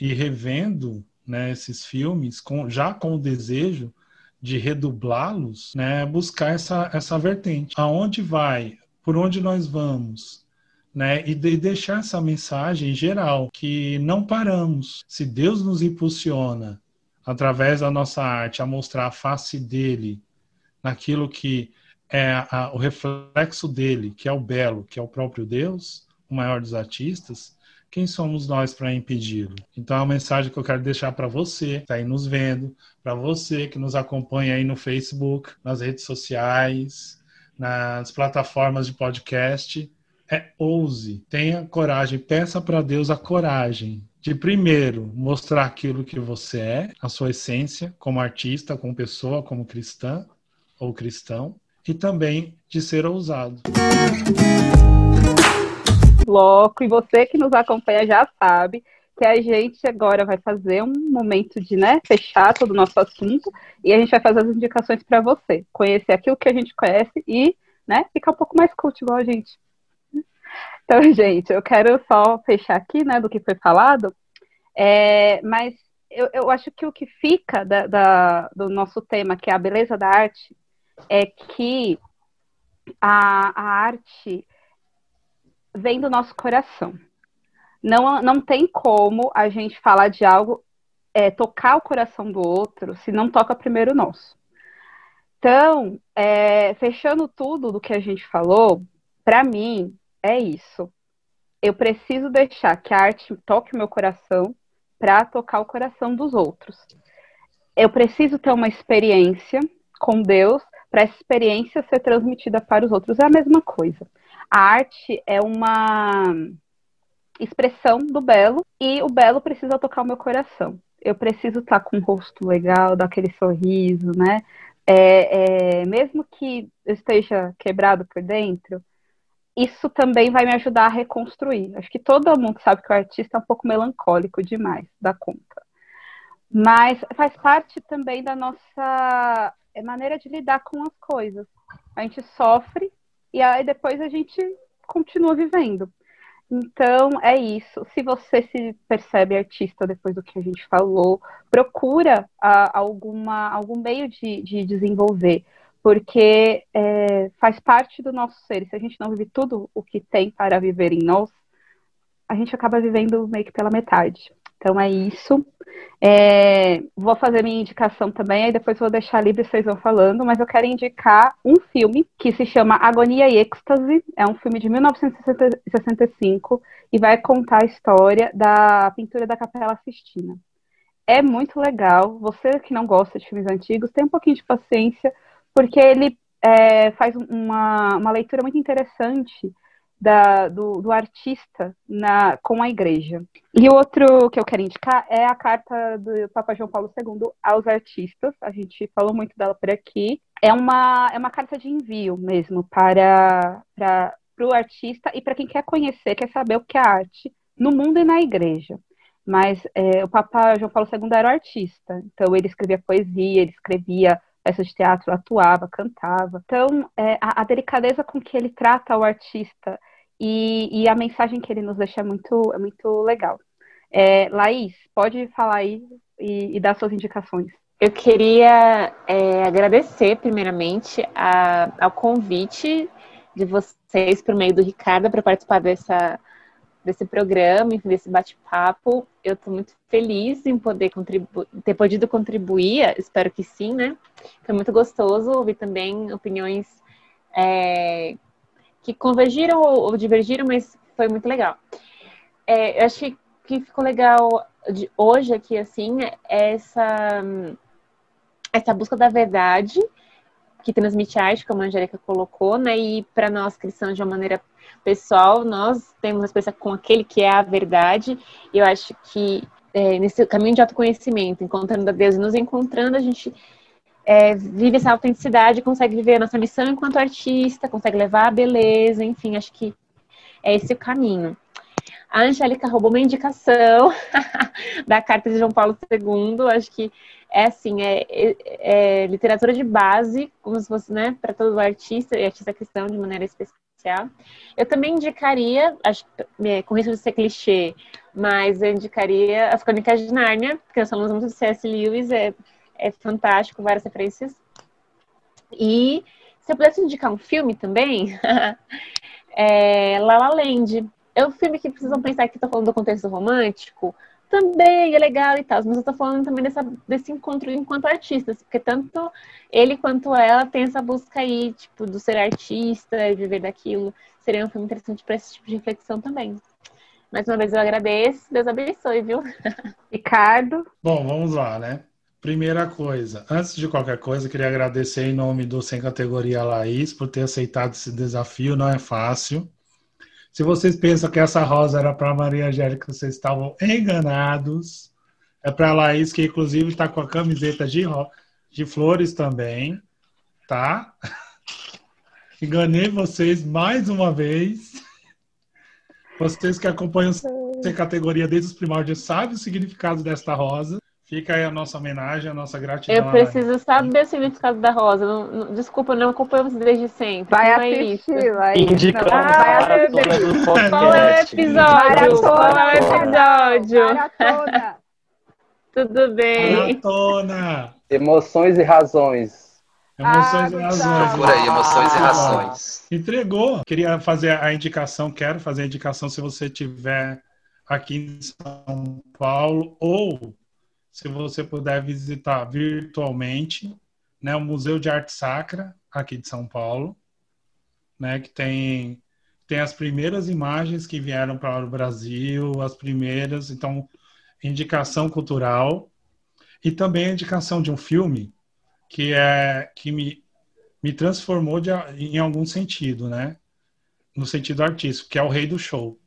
E revendo né, esses filmes, com, já com o desejo de redublá-los, né, buscar essa, essa vertente. Aonde vai? Por onde nós vamos? Né, e de deixar essa mensagem geral que não paramos. Se Deus nos impulsiona através da nossa arte a mostrar a face dele naquilo que é a, o reflexo dele, que é o belo, que é o próprio Deus, o maior dos artistas, quem somos nós para impedi-lo? Então, a mensagem que eu quero deixar para você, que está aí nos vendo, para você que nos acompanha aí no Facebook, nas redes sociais, nas plataformas de podcast, é ouse, tenha coragem, peça para Deus a coragem de primeiro mostrar aquilo que você é, a sua essência como artista, como pessoa, como cristã ou cristão, e também de ser ousado bloco e você que nos acompanha já sabe que a gente agora vai fazer um momento de né, fechar todo o nosso assunto e a gente vai fazer as indicações para você, conhecer aquilo que a gente conhece e né, ficar um pouco mais cult igual a gente. Então, [LAUGHS] gente, eu quero só fechar aqui né, do que foi falado, é, mas eu, eu acho que o que fica da, da, do nosso tema, que é a beleza da arte, é que a, a arte vem do nosso coração. Não, não tem como a gente falar de algo, é, tocar o coração do outro, se não toca primeiro o nosso. Então, é, fechando tudo do que a gente falou, para mim é isso. Eu preciso deixar que a arte toque o meu coração para tocar o coração dos outros. Eu preciso ter uma experiência com Deus para essa experiência ser transmitida para os outros. É a mesma coisa. A arte é uma expressão do belo e o belo precisa tocar o meu coração. Eu preciso estar com um rosto legal, daquele sorriso, né? É, é, mesmo que eu esteja quebrado por dentro, isso também vai me ajudar a reconstruir. Acho que todo mundo sabe que o artista é um pouco melancólico demais da conta. Mas faz parte também da nossa maneira de lidar com as coisas. A gente sofre e aí depois a gente continua vivendo. Então, é isso. Se você se percebe artista depois do que a gente falou, procura a, alguma, algum meio de, de desenvolver, porque é, faz parte do nosso ser. Se a gente não vive tudo o que tem para viver em nós, a gente acaba vivendo meio que pela metade. Então é isso. É, vou fazer minha indicação também, aí depois vou deixar livre vocês vão falando, mas eu quero indicar um filme que se chama Agonia e Êxtase. É um filme de 1965 e vai contar a história da pintura da Capela Sistina. É muito legal. Você que não gosta de filmes antigos, tem um pouquinho de paciência, porque ele é, faz uma, uma leitura muito interessante da, do, do, artista na, com a igreja. E outro que eu quero indicar é a carta do Papa João Paulo II aos artistas. A gente falou muito dela por aqui. É uma, é uma carta de envio mesmo para, para, para o artista e para quem quer conhecer, quer saber o que é arte no mundo e na igreja. Mas é, o Papa João Paulo II era artista, então ele escrevia poesia, ele escrevia peças de teatro, atuava, cantava. Então, é, a, a, delicadeza com que ele trata o artista e, e, a mensagem que ele nos deixa é muito, é muito legal. É, Laís, pode falar aí e, e dar suas indicações. Eu queria é, agradecer, primeiramente, a, ao convite de vocês, por meio do Ricardo, para participar dessa, desse programa, desse bate-papo. Eu estou muito feliz em poder ter podido contribuir, espero que sim, né? Foi muito gostoso ouvir também opiniões é, que convergiram ou, ou, divergiram, mas foi muito legal. É, eu acho que ficou legal de hoje aqui, assim, essa, essa busca da verdade que transmite arte, como a Angélica colocou, né? E para nós cristãos, de uma maneira pessoal, nós temos uma experiência com aquele que é a verdade. E eu acho que é, nesse caminho de autoconhecimento, encontrando a Deus e nos encontrando, a gente é, vive essa autenticidade, consegue viver a nossa missão enquanto artista, consegue levar a beleza, enfim, acho que é esse o caminho. A Angélica roubou uma indicação [LAUGHS] da carta de João Paulo II, acho que é assim, é, é, é literatura de base, como se fosse, né, para todo artista e artista cristão de maneira especial. Eu também indicaria, acho, é, com risco de ser clichê, mas eu indicaria As Crônicas de Nárnia, porque nós falamos muito do C.S. Lewis, é, é fantástico, várias referências. E se eu pudesse indicar um filme também, [LAUGHS] é La La Land. É um filme que precisam pensar que estou falando do contexto romântico, também é legal e tal, mas eu tô falando também dessa, desse encontro enquanto artistas, porque tanto ele quanto ela tem essa busca aí, tipo, do ser artista e viver daquilo. Seria um filme interessante para esse tipo de reflexão também. Mais uma vez eu agradeço, Deus abençoe, viu? [LAUGHS] Ricardo. Bom, vamos lá, né? Primeira coisa, antes de qualquer coisa, queria agradecer em nome do Sem Categoria Laís por ter aceitado esse desafio, não é fácil. Se vocês pensam que essa rosa era para Maria Angélica, vocês estavam enganados. É para Laís, que inclusive está com a camiseta de, de flores também, tá? [LAUGHS] Enganei vocês mais uma vez. Vocês que acompanham essa categoria desde os primórdios sabem o significado desta rosa. Fica aí a nossa homenagem, a nossa gratidão. Eu preciso saber o significado da rosa. Não, não, desculpa, não acompanhamos desde sempre. Vai não é assistir, vai. Indica ah, Qual é o episódio? Qual é o episódio? Maratona. [LAUGHS] Tudo bem. Maratona. Emoções e razões. Emoções ah, e razões. Por aí, emoções ah, e razões. Entregou. Queria fazer a indicação, quero fazer a indicação se você tiver aqui em São Paulo ou se você puder visitar virtualmente, né, o Museu de Arte Sacra, aqui de São Paulo, né, que tem, tem as primeiras imagens que vieram para o Brasil, as primeiras, então, indicação cultural, e também a indicação de um filme que é que me, me transformou de, em algum sentido, né? No sentido artístico, que é o Rei do Show,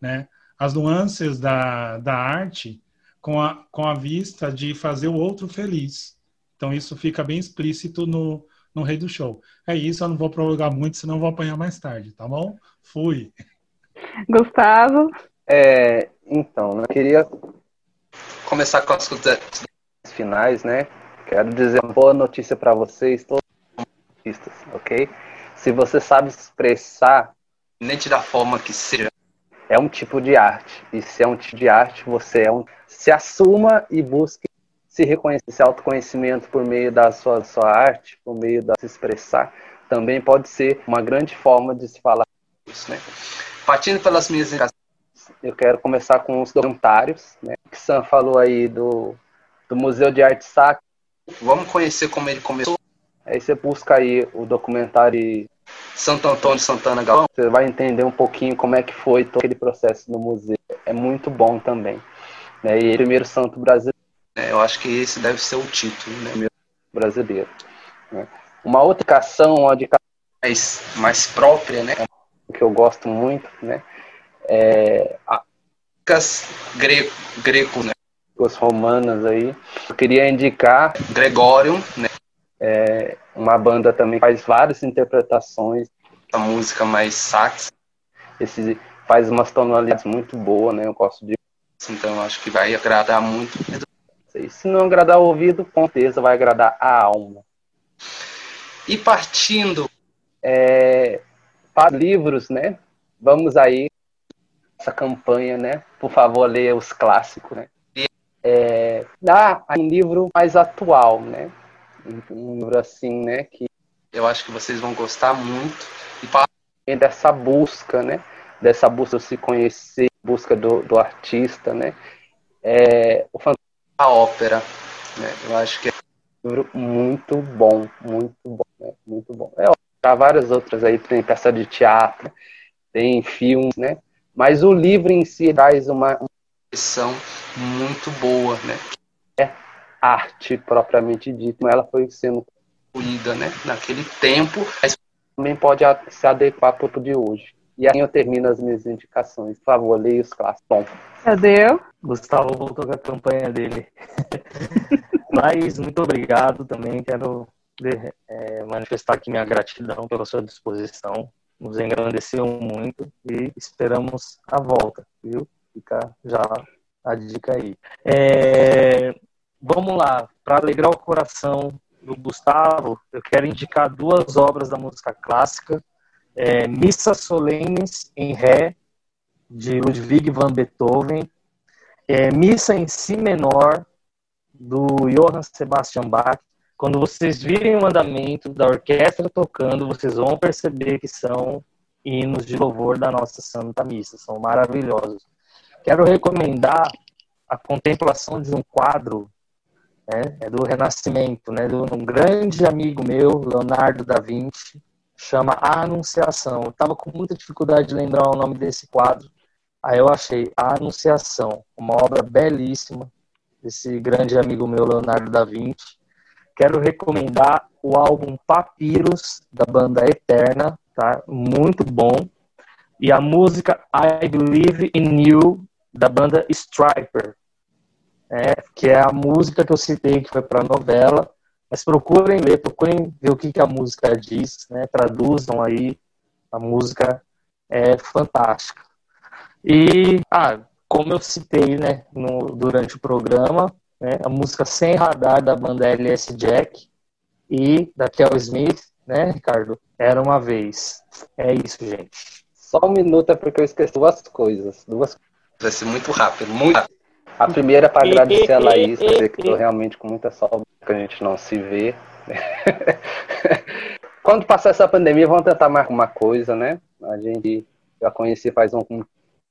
né? As nuances da, da arte com a, com a vista de fazer o outro feliz. Então isso fica bem explícito no, no Rei do Show. É isso, eu não vou prolongar muito, senão vou apanhar mais tarde, tá bom? Fui. Gustavo? É, então, eu queria começar com as finais, né? Quero dizer uma boa notícia para vocês, todos os artistas, ok? Se você sabe expressar, nem da forma que seja, é um tipo de arte. E se é um tipo de arte, você é um. Se assuma e busque se reconhecer, esse autoconhecimento por meio da sua, sua arte, por meio da se expressar, também pode ser uma grande forma de se falar isso, né? Partindo pelas minhas eu quero começar com os documentários, né? que Sam falou aí do, do Museu de Arte Sacra. Vamos conhecer como ele começou. Aí você busca aí o documentário Santo Antônio Santana Galvão. Você vai entender um pouquinho como é que foi todo aquele processo no museu. É muito bom também. Né? E ele é o primeiro santo brasileiro. É, eu acho que esse deve ser o título, né? brasileiro. Né? Uma outra indicação, uma indicação mais, mais própria, né? Que eu gosto muito, né? É a greco, greco, né? As romanas aí. Eu queria indicar Gregório, né? É uma banda também faz várias interpretações. A música mais sax. Esse faz umas tonalidades muito boas, né? Eu gosto de. Então acho que vai agradar muito. Se não agradar o ouvido, com certeza vai agradar a alma. E partindo é, para livros, né? Vamos aí essa campanha, né? Por favor, leia os clássicos, né? É, dá um livro mais atual, né? Um livro assim, né? Que eu acho que vocês vão gostar muito e dessa busca, né? Dessa busca de se conhecer, busca do, do artista, né? É, o a ópera, né? Eu acho que é um livro muito bom, muito bom, né? muito bom. É, há várias outras aí, tem peça de teatro, tem filmes, né? Mas o livro em si traz uma impressão muito boa, né? É arte propriamente dita, ela foi sendo construída, né? Naquele tempo, mas também pode se adequar para o de hoje. E aí eu termino as minhas indicações. Por favor, leia os clássicos. Bom. Cadê? Gustavo voltou com a campanha dele. [LAUGHS] Mas muito obrigado também. Quero é, manifestar aqui minha gratidão pela sua disposição. Nos engrandeceu muito e esperamos a volta, viu? Fica já a dica aí. É, vamos lá, para alegrar o coração do Gustavo, eu quero indicar duas obras da música clássica. É, Missa Solenes em Ré, de Ludwig van Beethoven. É, Missa em Si menor, do Johann Sebastian Bach. Quando vocês virem o andamento da orquestra tocando, vocês vão perceber que são hinos de louvor da nossa Santa Missa, são maravilhosos. Quero recomendar a contemplação de um quadro né, é do Renascimento, né, de um grande amigo meu, Leonardo da Vinci, chama A Anunciação. Eu estava com muita dificuldade de lembrar o nome desse quadro, aí eu achei A Anunciação, uma obra belíssima desse grande amigo meu, Leonardo da Vinci. Quero recomendar o álbum Papiros, da banda Eterna, tá? Muito bom. E a música I Believe in You, da banda Striper, é, que é a música que eu citei, que foi para a novela. Mas procurem ler, procurem ver o que, que a música diz, né? traduzam aí. A música é fantástica. E, ah, como eu citei né, no, durante o programa, né, a música Sem Radar da banda LS Jack e da Kel Smith, né, Ricardo? Era uma vez. É isso, gente. Só um minuto é porque eu esqueci duas coisas. Duas Vai ser muito rápido, muito rápido. A primeira é para agradecer a Laís, dizer que estou realmente com muita saudade, que a gente não se vê. [LAUGHS] Quando passar essa pandemia, vamos tentar mais uma coisa, né? A gente já conheci faz um.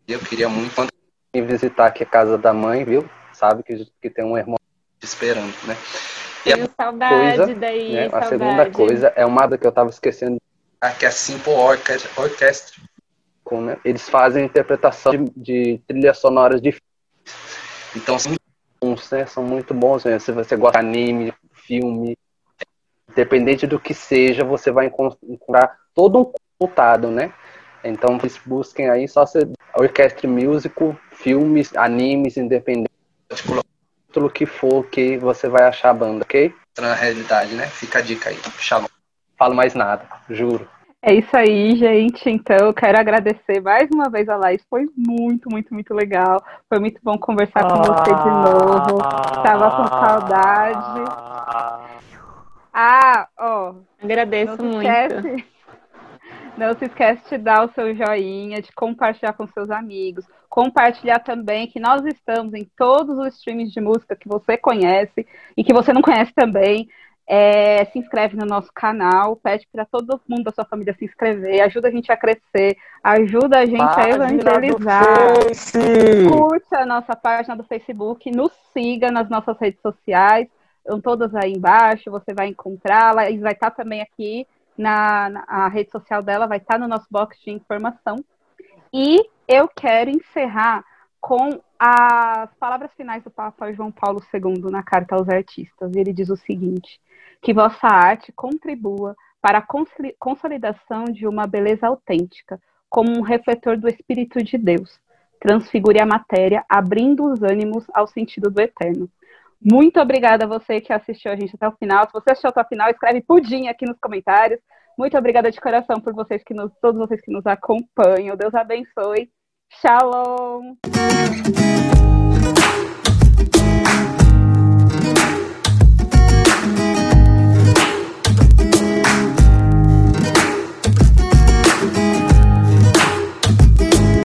Eu queria muito visitar aqui a casa da mãe, viu? Sabe que, que tem um irmão esperando, né? E a saudade coisa, daí, né? saudade. A segunda coisa é uma que eu estava esquecendo. Aqui é a Simple Orchestra. Com, né? Eles fazem interpretação de, de trilhas sonoras de então são muito bons, né? São muito bons, né? Se você gosta de anime, filme, independente do que seja, você vai encontrar todo um contado, né? Então vocês busquem aí só se orquestra músico, filmes, animes, independente do que for que você vai achar a banda, ok? Na realidade, né? Fica a dica aí. Shalom. Falo mais nada, juro. É isso aí, gente. Então, eu quero agradecer mais uma vez a Laís. Foi muito, muito, muito legal. Foi muito bom conversar com você de novo. Tava com saudade. Ah, ó. Agradeço muito. Esquece, não se esquece de dar o seu joinha, de compartilhar com seus amigos. Compartilhar também que nós estamos em todos os streams de música que você conhece e que você não conhece também. É, se inscreve no nosso canal, pede para todo mundo da sua família se inscrever, ajuda a gente a crescer, ajuda a gente Página a evangelizar. Curte a nossa página do Facebook, nos siga nas nossas redes sociais, estão todas aí embaixo, você vai encontrá-la e vai estar também aqui na, na rede social dela, vai estar no nosso box de informação. E eu quero encerrar com as palavras finais do Papa João Paulo II na carta aos artistas. Ele diz o seguinte: que vossa arte contribua para a consoli- consolidação de uma beleza autêntica, como um refletor do Espírito de Deus. Transfigure a matéria, abrindo os ânimos ao sentido do eterno. Muito obrigada a você que assistiu a gente até o final. Se você assistiu até o final, escreve pudim aqui nos comentários. Muito obrigada de coração por vocês que nos, todos vocês que nos acompanham. Deus abençoe. Shalom!